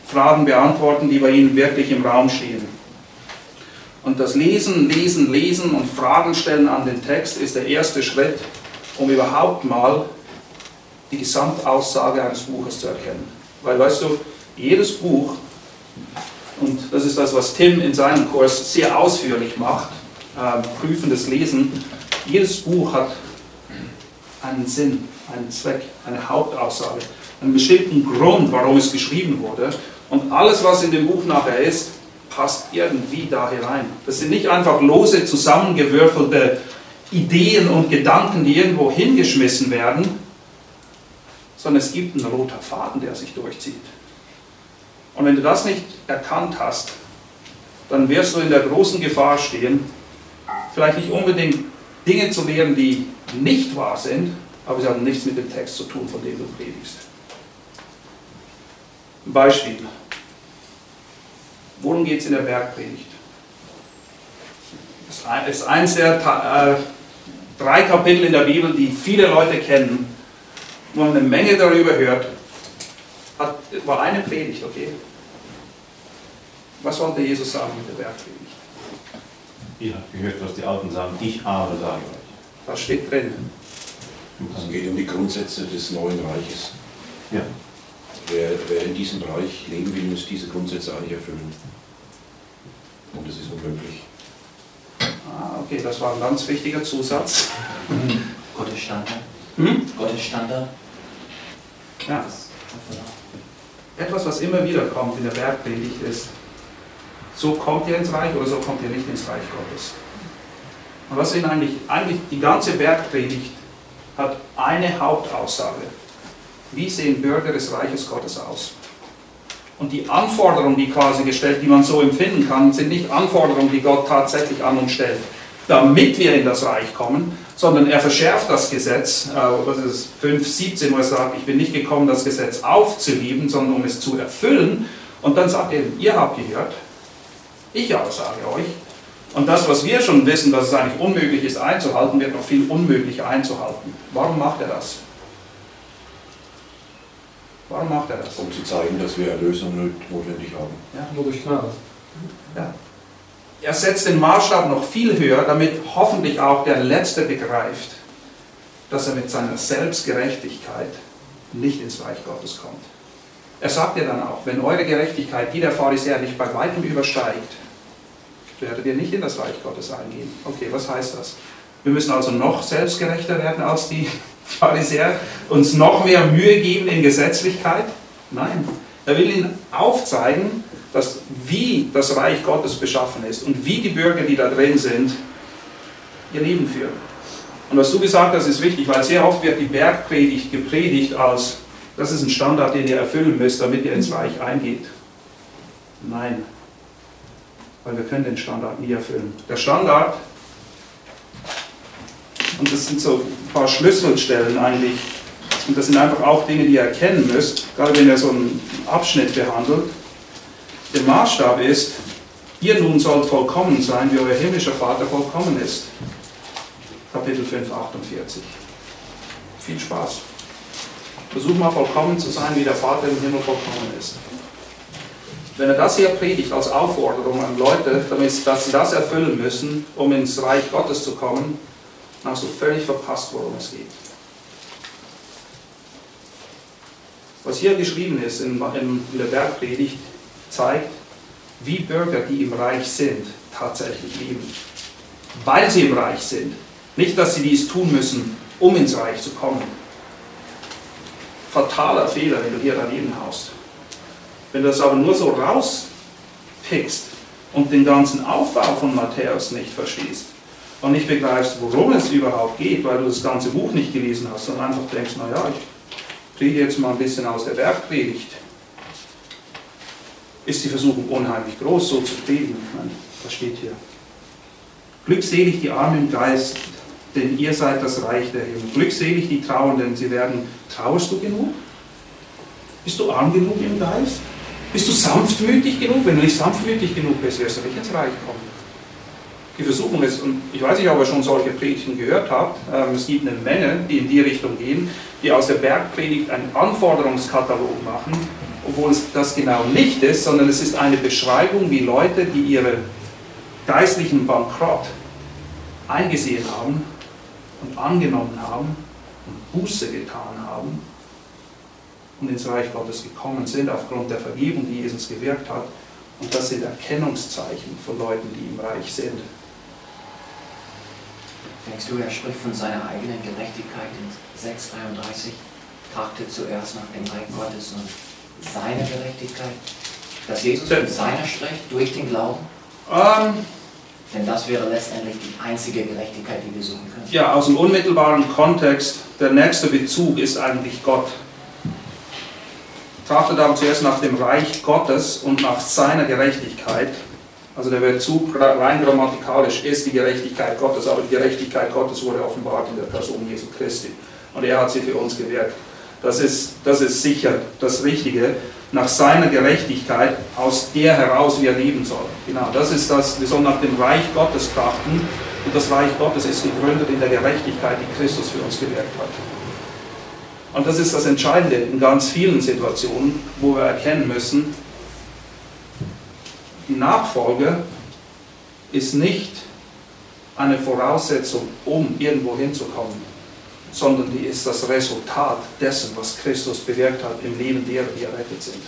Fragen beantworten, die bei ihnen wirklich im Raum stehen. Und das Lesen, Lesen, Lesen und Fragen stellen an den Text ist der erste Schritt, um überhaupt mal die Gesamtaussage eines Buches zu erkennen. Weil, weißt du, jedes Buch, und das ist das, was Tim in seinem Kurs sehr ausführlich macht, äh, prüfendes Lesen, jedes Buch hat einen Sinn, einen Zweck, eine Hauptaussage, einen bestimmten Grund, warum es geschrieben wurde. Und alles, was in dem Buch nachher ist, passt irgendwie da hinein. Das sind nicht einfach lose zusammengewürfelte Ideen und Gedanken, die irgendwo hingeschmissen werden, sondern es gibt einen roter Faden, der sich durchzieht. Und wenn du das nicht erkannt hast, dann wirst du in der großen Gefahr stehen, vielleicht nicht unbedingt Dinge zu lehren, die nicht wahr sind, aber sie haben nichts mit dem Text zu tun, von dem du predigst. Ein Beispiel. Worum geht es in der Bergpredigt? Das ist eins der äh, drei Kapitel in der Bibel, die viele Leute kennen, wo man eine Menge darüber hört. Hat, war eine Predigt, okay? Was wollte Jesus sagen mit der Bergpredigt? Ihr habt gehört, was die Alten sagen. Ich aber sage euch. Was steht drin? Es geht um die Grundsätze des neuen Reiches. Ja. Wer, wer in diesem Bereich leben will, muss diese Grundsätze eigentlich erfüllen. Und das ist unmöglich. Ah, okay, das war ein ganz wichtiger Zusatz. Gottes Standard. Hm? Gottes Standard. Ja. Etwas, was immer wieder kommt in der Bergpredigt, ist, so kommt ihr ins Reich oder so kommt ihr nicht ins Reich Gottes. Und was sind eigentlich, eigentlich die ganze Bergpredigt hat eine Hauptaussage. Wie sehen Bürger des Reiches Gottes aus? Und die Anforderungen, die quasi gestellt, die man so empfinden kann, sind nicht Anforderungen, die Gott tatsächlich an uns stellt, damit wir in das Reich kommen, sondern er verschärft das Gesetz, äh, was ist 5,17, wo er sagt, ich bin nicht gekommen, das Gesetz aufzuheben, sondern um es zu erfüllen. Und dann sagt er, ihr habt gehört, ich aber sage euch, und das, was wir schon wissen, dass es eigentlich unmöglich ist einzuhalten, wird noch viel unmöglicher einzuhalten. Warum macht er das? Warum macht er das? Um zu zeigen, dass wir Erlösung notwendig haben. Ja. Nur durch Gnade. Ja. Er setzt den Maßstab noch viel höher, damit hoffentlich auch der Letzte begreift, dass er mit seiner Selbstgerechtigkeit nicht ins Reich Gottes kommt. Er sagt ja dann auch, wenn eure Gerechtigkeit die der Pharisäer nicht bei weitem übersteigt, werdet ihr nicht in das Reich Gottes eingehen. Okay, was heißt das? Wir müssen also noch selbstgerechter werden als die Pharisäer, uns noch mehr Mühe geben in Gesetzlichkeit? Nein. Er will ihnen aufzeigen, dass wie das Reich Gottes beschaffen ist und wie die Bürger, die da drin sind, ihr Leben führen. Und was du gesagt hast, ist wichtig, weil sehr oft wird die Bergpredigt gepredigt als, das ist ein Standard, den ihr erfüllen müsst, damit ihr ins Reich eingeht. Nein, weil wir können den Standard nie erfüllen. Der Standard, und das sind so paar Schlüsselstellen eigentlich, und das sind einfach auch Dinge, die ihr erkennen müsst, gerade wenn ihr so einen Abschnitt behandelt. Der Maßstab ist, ihr nun sollt vollkommen sein, wie euer himmlischer Vater vollkommen ist. Kapitel 5, 48. Viel Spaß. Versuch mal vollkommen zu sein, wie der Vater im Himmel vollkommen ist. Wenn er das hier predigt als Aufforderung an Leute, damit, sie das erfüllen müssen, um ins Reich Gottes zu kommen, dann hast du völlig verpasst, worum es geht. Was hier geschrieben ist in, der Bergpredigt, zeigt, wie Bürger, die im Reich sind, tatsächlich leben. Weil sie im Reich sind. Nicht, dass sie dies tun müssen, um ins Reich zu kommen. Fataler Fehler, wenn du hier daneben haust. Wenn du das aber nur so rauspickst und den ganzen Aufbau von Matthäus nicht verstehst und nicht begreifst, worum es überhaupt geht, weil du das ganze Buch nicht gelesen hast, sondern einfach denkst, naja, ich kriege jetzt mal ein bisschen aus der Bergpredigt, ist die Versuchung unheimlich groß, so zu predigen. Ich meine, was steht hier? Glückselig die Armen im Geist, denn ihr seid das Reich der Himmel. Glückselig die Trauernden, sie werden. Trauerst du genug? Bist du arm genug im Geist? Bist du sanftmütig genug? Wenn du nicht sanftmütig genug bist, wirst du nicht ins Reich kommen. Die Versuchung ist, und ich weiß nicht, ob ihr schon solche Predigten gehört habt, ähm, es gibt eine Menge, die in die Richtung gehen, die aus der Bergpredigt einen Anforderungskatalog machen, obwohl es das genau nicht ist, sondern es ist eine Beschreibung, wie Leute, die ihre geistlichen Bankrott eingesehen haben und angenommen haben und Buße getan haben und ins Reich Gottes gekommen sind aufgrund der Vergebung, die Jesus gewirkt hat. Und das sind Erkennungszeichen von Leuten, die im Reich sind. Denkst du, er spricht von seiner eigenen Gerechtigkeit in 6,33? Trachtet zuerst nach dem Reich Gottes und seiner Gerechtigkeit? Dass Jesus von seiner spricht durch den Glauben? Ähm, Denn das wäre letztendlich die einzige Gerechtigkeit, die wir suchen können. ja, aus dem unmittelbaren Kontext, der nächste Bezug ist eigentlich Gott. Trachtet aber zuerst nach dem Reich Gottes und nach seiner Gerechtigkeit. Also der Bezug rein grammatikalisch ist die Gerechtigkeit Gottes, aber die Gerechtigkeit Gottes wurde offenbart in der Person Jesu Christi. Und er hat sie für uns gewirkt. Das ist, das ist sicher das Richtige, nach seiner Gerechtigkeit, aus der heraus wir leben sollen. Genau, das ist das, wir sollen nach dem Reich Gottes trachten. Und das Reich Gottes ist gegründet in der Gerechtigkeit, die Christus für uns gewirkt hat. Und das ist das Entscheidende in ganz vielen Situationen, wo wir erkennen müssen, Nachfolge ist nicht eine Voraussetzung, um irgendwo hinzukommen, sondern die ist das Resultat dessen, was Christus bewirkt hat im Leben derer, die errettet sind.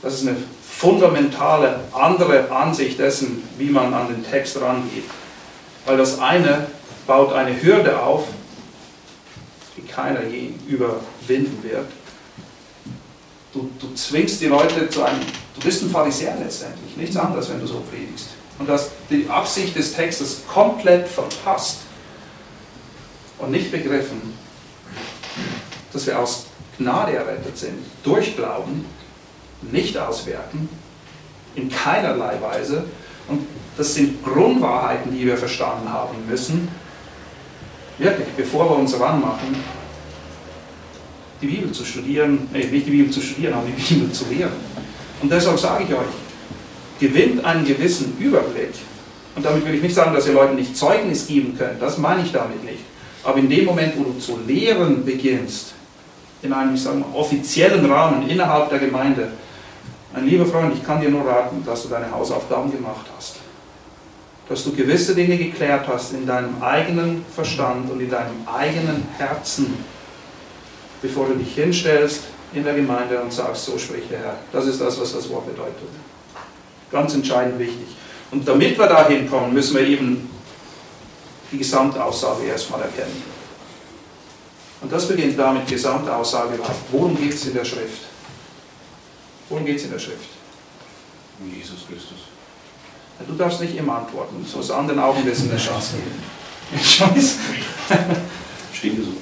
Das ist eine fundamentale andere Ansicht dessen, wie man an den Text rangeht. Weil das eine baut eine Hürde auf, die keiner je überwinden wird. Du, du zwingst die Leute zu einem, du bist ein Pharisäer letztendlich, nichts anderes, wenn du so predigst. Und das die Absicht des Textes komplett verpasst und nicht begriffen, dass wir aus Gnade errettet sind, durch Glauben, nicht aus Werken, in keinerlei Weise. Und das sind Grundwahrheiten, die wir verstanden haben müssen, wirklich, bevor wir uns ranmachen, die Bibel zu studieren, nee, nicht die Bibel zu studieren, aber die Bibel zu lehren. Und deshalb sage ich euch, gewinnt einen gewissen Überblick. Und damit will ich nicht sagen, dass ihr Leuten nicht Zeugnis geben könnt, das meine ich damit nicht. Aber in dem Moment, wo du zu lehren beginnst, in einem, ich sage mal, offiziellen Rahmen innerhalb der Gemeinde, mein lieber Freund, ich kann dir nur raten, dass du deine Hausaufgaben gemacht hast. Dass du gewisse Dinge geklärt hast in deinem eigenen Verstand und in deinem eigenen Herzen, bevor du dich hinstellst in der Gemeinde und sagst, so spricht der Herr. Das ist das, was das Wort bedeutet. Ganz entscheidend wichtig. Und damit wir dahin kommen, müssen wir eben die Gesamtaussage erstmal erkennen. Und das beginnt damit, Gesamtaussage überhaupt. Worum geht es in der Schrift? Worum geht es in der Schrift? Um Jesus Christus. Du darfst nicht immer antworten, so aus anderen Augen wirst du eine Chance geben. Ich weiß. Stimmt so.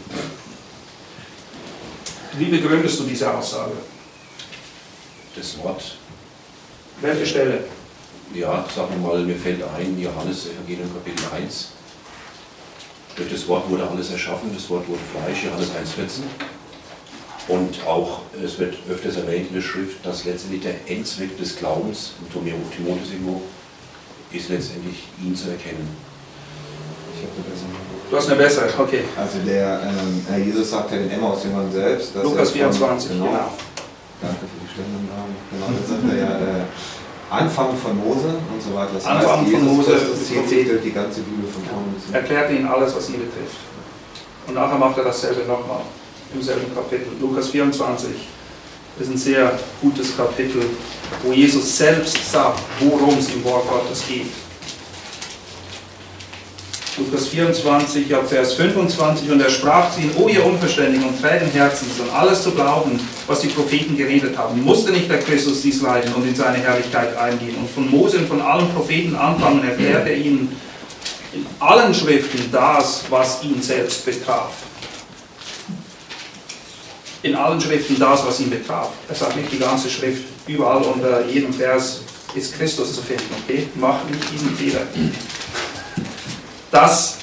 Wie begründest du diese Aussage? Das Wort, Welche Stelle? ja, sagen wir mal, mir fällt ein, Johannes Evangelium Kapitel 1. Durch das Wort wurde alles erschaffen, das Wort wurde Fleisch, Johannes 1,14. Und auch, es wird öfters erwähnt in der Schrift, dass letztendlich der Endzweck des Glaubens, und Timotheus irgendwo, ist letztendlich ihn zu erkennen. Ich habe bessere. Du hast eine bessere, okay. Also der ähm, Herr Jesus sagt ja den Emmaus-Jüngern selbst, dass Lukas er von- 24, genau, genau. Danke für die Stellungnahme. Genau, da sagt er ja äh, Anfang von Mose und so weiter. Das Anfang heißt, von Mose, Christus die zieht sich durch die ganze Bibel von vorne bis. Erklärt ihnen alles, was ihn betrifft. Und nachher macht er dasselbe nochmal im selben Kapitel. Lukas 24, Das ist ein sehr gutes Kapitel, wo Jesus selbst sagt, worum es im Wort Gottes geht. Lukas 24, ab Vers 25, und er sprach zu ihnen, O ihr Unverständigen und trägen Herzens, und alles zu glauben, was die Propheten geredet haben. Musste nicht der Christus dies leiden und in seine Herrlichkeit eingehen? Und von Mose und von allen Propheten anfangen, erklärt er ihnen in allen Schriften das, was ihn selbst betraf. In allen Schriften das, was ihn betraf. Er sagt nicht die ganze Schrift, überall unter jedem Vers ist Christus zu finden, okay? Mach nicht diesen Fehler das,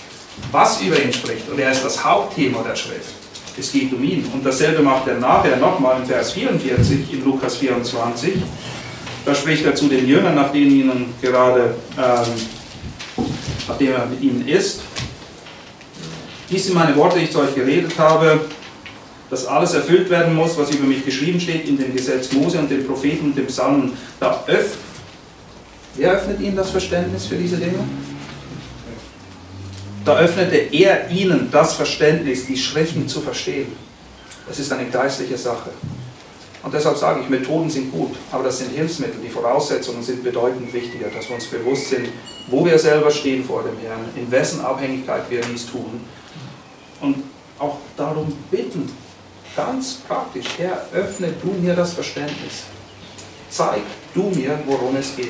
was über ihn spricht, und er ist das Hauptthema der Schrift. Es geht um ihn. Und dasselbe macht er nachher nochmal in Vers 44 in Lukas 24. Da spricht er zu den Jüngern, nachdem, ihnen gerade, ähm, nachdem er mit ihnen ist. Dies sind meine Worte, die ich zu euch geredet habe, dass alles erfüllt werden muss, was über mich geschrieben steht in dem Gesetz Mose und den Propheten und dem Psalmen. Da öffnet, wer öffnet ihnen das Verständnis für diese Dinge? Da öffnete er ihnen das Verständnis, die Schriften zu verstehen. Das ist eine geistliche Sache. Und deshalb sage ich, Methoden sind gut, aber das sind Hilfsmittel. Die Voraussetzungen sind bedeutend wichtiger, dass wir uns bewusst sind, wo wir selber stehen vor dem Herrn, in wessen Abhängigkeit wir dies tun. Und auch darum bitten, ganz praktisch, Herr, öffne du mir das Verständnis. Zeig du mir, worum es geht.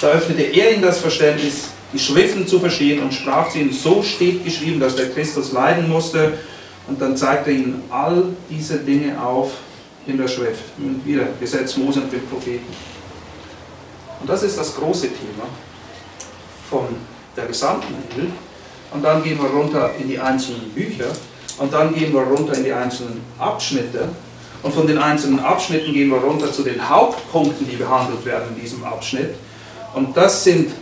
Da öffnete er ihnen das Verständnis, die Schriften zu verstehen und sprach zu ihnen, so steht geschrieben, dass der Christus leiden musste. Und dann zeigt er ihnen all diese Dinge auf in der Schrift. Und wieder Gesetz Mose und den Propheten. Und das ist das große Thema von der gesamten Bibel. Und dann gehen wir runter in die einzelnen Bücher. Und dann gehen wir runter in die einzelnen Abschnitte. Und von den einzelnen Abschnitten gehen wir runter zu den Hauptpunkten, die behandelt werden in diesem Abschnitt. Und das sind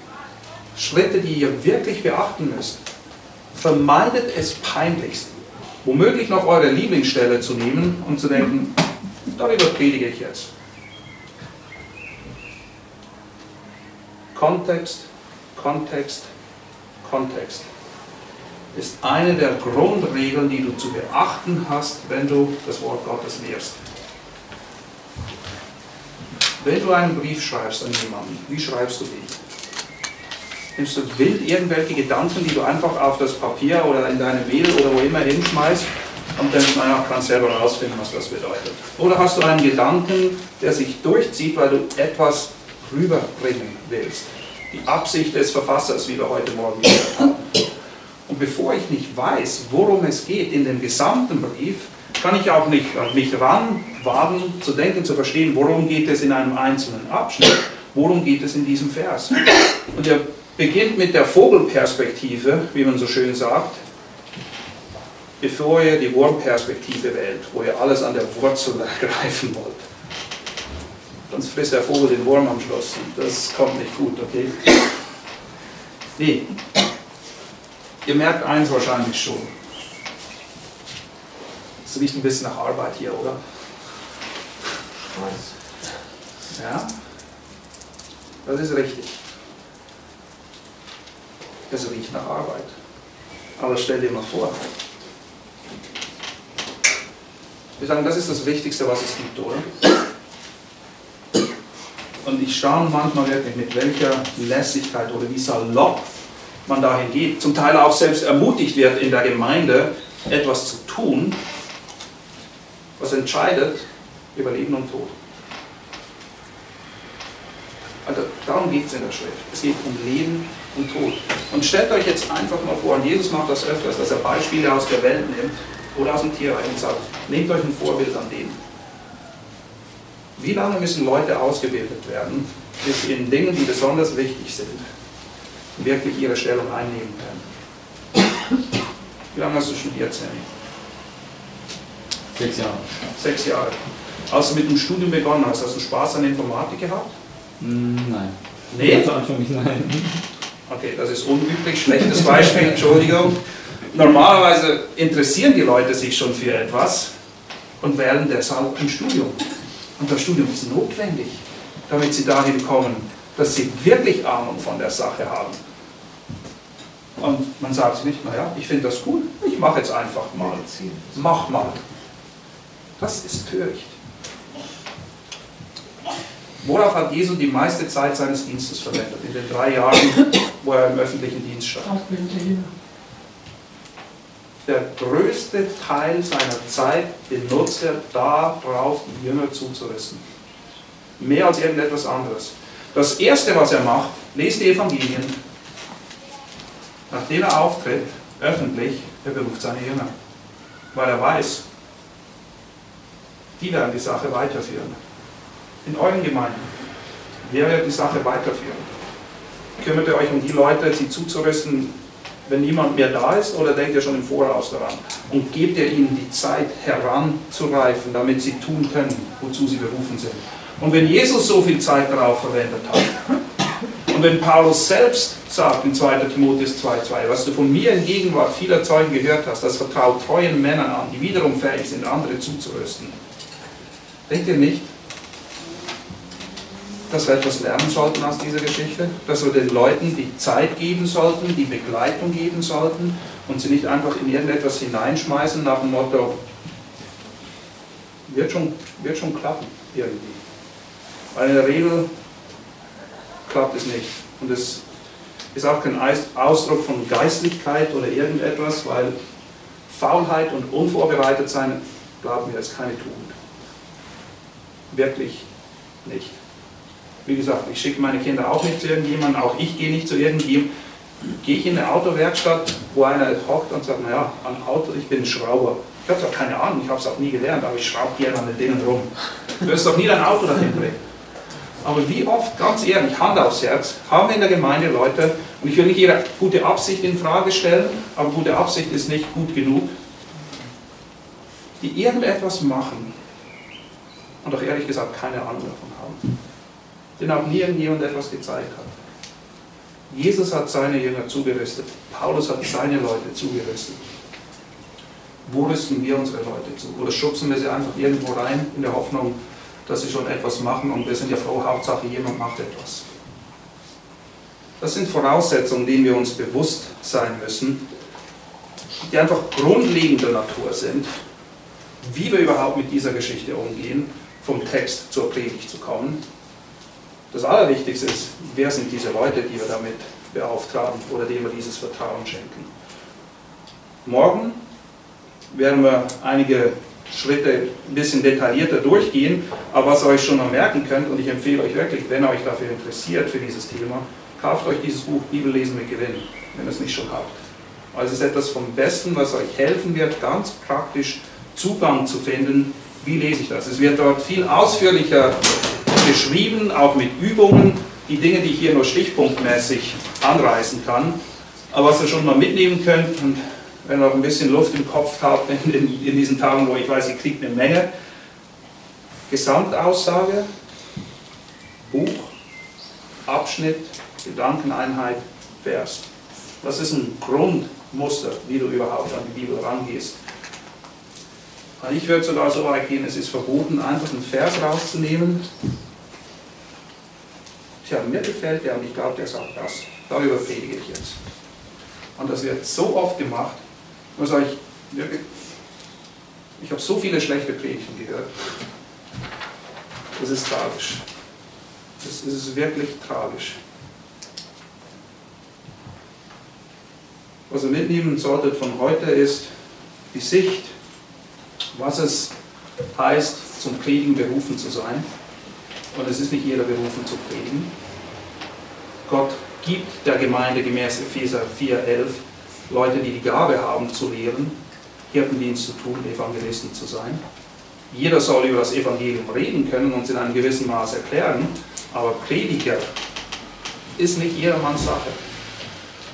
Schritte, die ihr wirklich beachten müsst. Vermeidet es peinlichst, womöglich noch eure Lieblingsstelle zu nehmen und zu denken, darüber predige ich jetzt. Kontext, Kontext, Kontext ist eine der Grundregeln, die du zu beachten hast, wenn du das Wort Gottes lehrst. Wenn du einen Brief schreibst an jemanden, wie schreibst du den? Nimmst du wild irgendwelche Gedanken, die du einfach auf das Papier oder in deine Mail oder wo immer hinschmeißt und denkst, naja, kannst selber herausfinden, was das bedeutet. Oder hast du einen Gedanken, der sich durchzieht, weil du etwas rüberbringen willst. Die Absicht des Verfassers, wie wir heute Morgen gehört haben. Und bevor ich nicht weiß, worum es geht in dem gesamten Brief, kann ich auch nicht an mich ranwagen, zu denken, zu verstehen, worum geht es in einem einzelnen Abschnitt, worum geht es in diesem Vers. Und der beginnt mit der Vogelperspektive, wie man so schön sagt, bevor ihr die Wurmperspektive wählt, wo ihr alles an der Wurzel ergreifen wollt. Sonst frisst der Vogel den Wurm am Schluss und das kommt nicht gut, okay? Nee. Ihr merkt eins wahrscheinlich schon. Es riecht ein bisschen nach Arbeit hier, oder? Ja? Das ist richtig. Es riecht nach Arbeit. Aber stell dir mal vor. Wir sagen, das ist das Wichtigste, was es gibt, oder? Und ich staune manchmal wirklich, mit welcher Lässigkeit oder wie salopp man dahin geht. Zum Teil auch selbst ermutigt wird, in der Gemeinde etwas zu tun, was entscheidet über Leben und Tod. Also darum geht es in der Schrift. Es geht um Leben und Tod. Und stellt euch jetzt einfach mal vor, und Jesus macht das öfters, dass er Beispiele aus der Welt nimmt oder aus dem Tierreich und sagt, nehmt euch ein Vorbild an dem. Wie lange müssen Leute ausgebildet werden, bis sie in Dingen, die besonders wichtig sind, wirklich ihre Stellung einnehmen können? Wie lange hast du studiert, Sammy? Sechs Jahre. Sechs Jahre. Als du mit dem Studium begonnen hast, hast du Spaß an Informatik gehabt? Hm, nein. Nee? Ganz Anfang nicht, nein. Okay, das ist unüblich, schlechtes Beispiel, Entschuldigung. Normalerweise interessieren die Leute sich schon für etwas und wählen deshalb ein Studium. Und das Studium ist notwendig, damit sie dahin kommen, dass sie wirklich Ahnung von der Sache haben. Und man sagt sich nicht, naja, ich finde das cool, ich mache jetzt einfach mal. Mach mal. Das ist töricht. Worauf hat Jesus die meiste Zeit seines Dienstes verwendet? In den drei Jahren, wo er im öffentlichen Dienst stand. Der größte Teil seiner Zeit benutzt er darauf, die Jünger zuzurüsten. Mehr als irgendetwas anderes. Das erste, was er macht, lest die Evangelien. Nachdem er auftritt, öffentlich, er beruft seine Jünger. Weil er weiß, die werden die Sache weiterführen. In euren Gemeinden, wer wird die Sache weiterführen? Kümmert ihr euch um die Leute, sie zuzurüsten, wenn niemand mehr da ist, oder denkt ihr schon im Voraus daran? Und gebt ihr ihnen die Zeit heranzureifen, damit sie tun können, wozu sie berufen sind? Und wenn Jesus so viel Zeit darauf verwendet hat, und wenn Paulus selbst sagt in 2. Timotheus 2,2, was du von mir in Gegenwart vieler Zeugen gehört hast, das vertraut treuen Männern an, die wiederum fähig sind, andere zuzurüsten. Denkt ihr nicht, dass wir etwas lernen sollten aus dieser Geschichte? Dass wir den Leuten die Zeit geben sollten, die Begleitung geben sollten und sie nicht einfach in irgendetwas hineinschmeißen nach dem Motto, wird schon, wird schon klappen irgendwie. Weil in der Regel klappt es nicht. Und es ist auch kein Ausdruck von Geistlichkeit oder irgendetwas, weil Faulheit und unvorbereitet sein, glauben wir, ist keine Tugend. Wirklich nicht. Wie gesagt, ich schicke meine Kinder auch nicht zu irgendjemandem, auch ich gehe nicht zu irgendjemandem. Gehe ich in eine Autowerkstatt, wo einer hockt und sagt, naja, an Auto, ich bin Schrauber. Ich habe zwar keine Ahnung, ich habe es auch nie gelernt, aber ich schraube gerne an den Dingen rum. Du wirst doch nie dein Auto dahin bringen. Aber wie oft, ganz ehrlich, Hand aufs Herz, haben wir in der Gemeinde Leute, und ich will nicht ihre gute Absicht in Frage stellen, aber gute Absicht ist nicht gut genug, die irgendetwas machen und auch ehrlich gesagt keine Ahnung davon haben. Denen auch nie irgendjemand etwas gezeigt hat. Jesus hat seine Jünger zugerüstet. Paulus hat seine Leute zugerüstet. Wo rüsten wir unsere Leute zu? Oder schubsen wir sie einfach irgendwo rein in der Hoffnung, dass sie schon etwas machen und wir sind ja froh, Hauptsache jemand macht etwas. Das sind Voraussetzungen, denen wir uns bewusst sein müssen, die einfach grundlegender Natur sind, wie wir überhaupt mit dieser Geschichte umgehen, vom Text zur Predigt zu kommen. Das Allerwichtigste ist, wer sind diese Leute, die wir damit beauftragen oder denen wir dieses Vertrauen schenken. Morgen werden wir einige Schritte ein bisschen detaillierter durchgehen, aber was ihr euch schon mal merken könnt, und ich empfehle euch wirklich, wenn ihr euch dafür interessiert, für dieses Thema, kauft euch dieses Buch Bibellesen mit Gewinn, wenn ihr es nicht schon habt. Weil es ist etwas vom Besten, was euch helfen wird, ganz praktisch Zugang zu finden, wie lese ich das. Es wird dort viel ausführlicher geschrieben, auch mit Übungen, die Dinge, die ich hier nur stichpunktmäßig anreißen kann, aber was ihr schon mal mitnehmen könnt und wenn ihr noch ein bisschen Luft im Kopf habt in, in, in diesen Tagen, wo ich weiß, ihr kriegt eine Menge. Gesamtaussage, Buch, Abschnitt, Gedankeneinheit, Vers. Das ist ein Grundmuster, wie du überhaupt an die Bibel rangehst. Und ich würde sogar so weit gehen, es ist verboten, einfach einen Vers rauszunehmen. Tja, mir gefällt der und ich glaube, der sagt das. Darüber predige ich jetzt. Und das wird so oft gemacht, nur sage ich, wirklich, ich habe so viele schlechte Predigten gehört. Das ist tragisch. Das ist wirklich tragisch. Was ihr mitnehmen solltet von heute ist die Sicht, was es heißt, zum Predigen berufen zu sein. Und es ist nicht jeder berufen zu predigen. Gott gibt der Gemeinde gemäß Epheser 4,11 Leute, die die Gabe haben zu lehren, Hirtendienst zu tun, Evangelisten zu sein. Jeder soll über das Evangelium reden können und es in einem gewissen Maß erklären, aber Prediger ist nicht jedermanns Sache.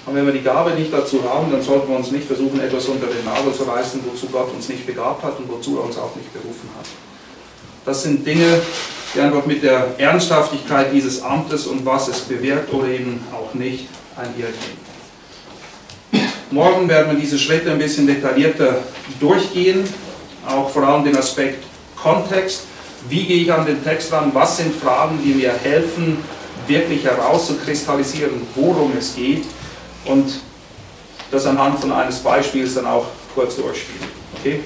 Und wenn wir die Gabe nicht dazu haben, dann sollten wir uns nicht versuchen, etwas unter den Nagel zu reißen, wozu Gott uns nicht begabt hat und wozu er uns auch nicht berufen hat. Das sind Dinge, die einfach mit der Ernsthaftigkeit dieses Amtes und was es bewirkt oder eben auch nicht einhergehen. Morgen werden wir diese Schritte ein bisschen detaillierter durchgehen, auch vor allem den Aspekt Kontext. Wie gehe ich an den Text ran? Was sind Fragen, die mir helfen, wirklich herauszukristallisieren, worum es geht und das anhand von eines Beispiels dann auch kurz durchspielen. Okay?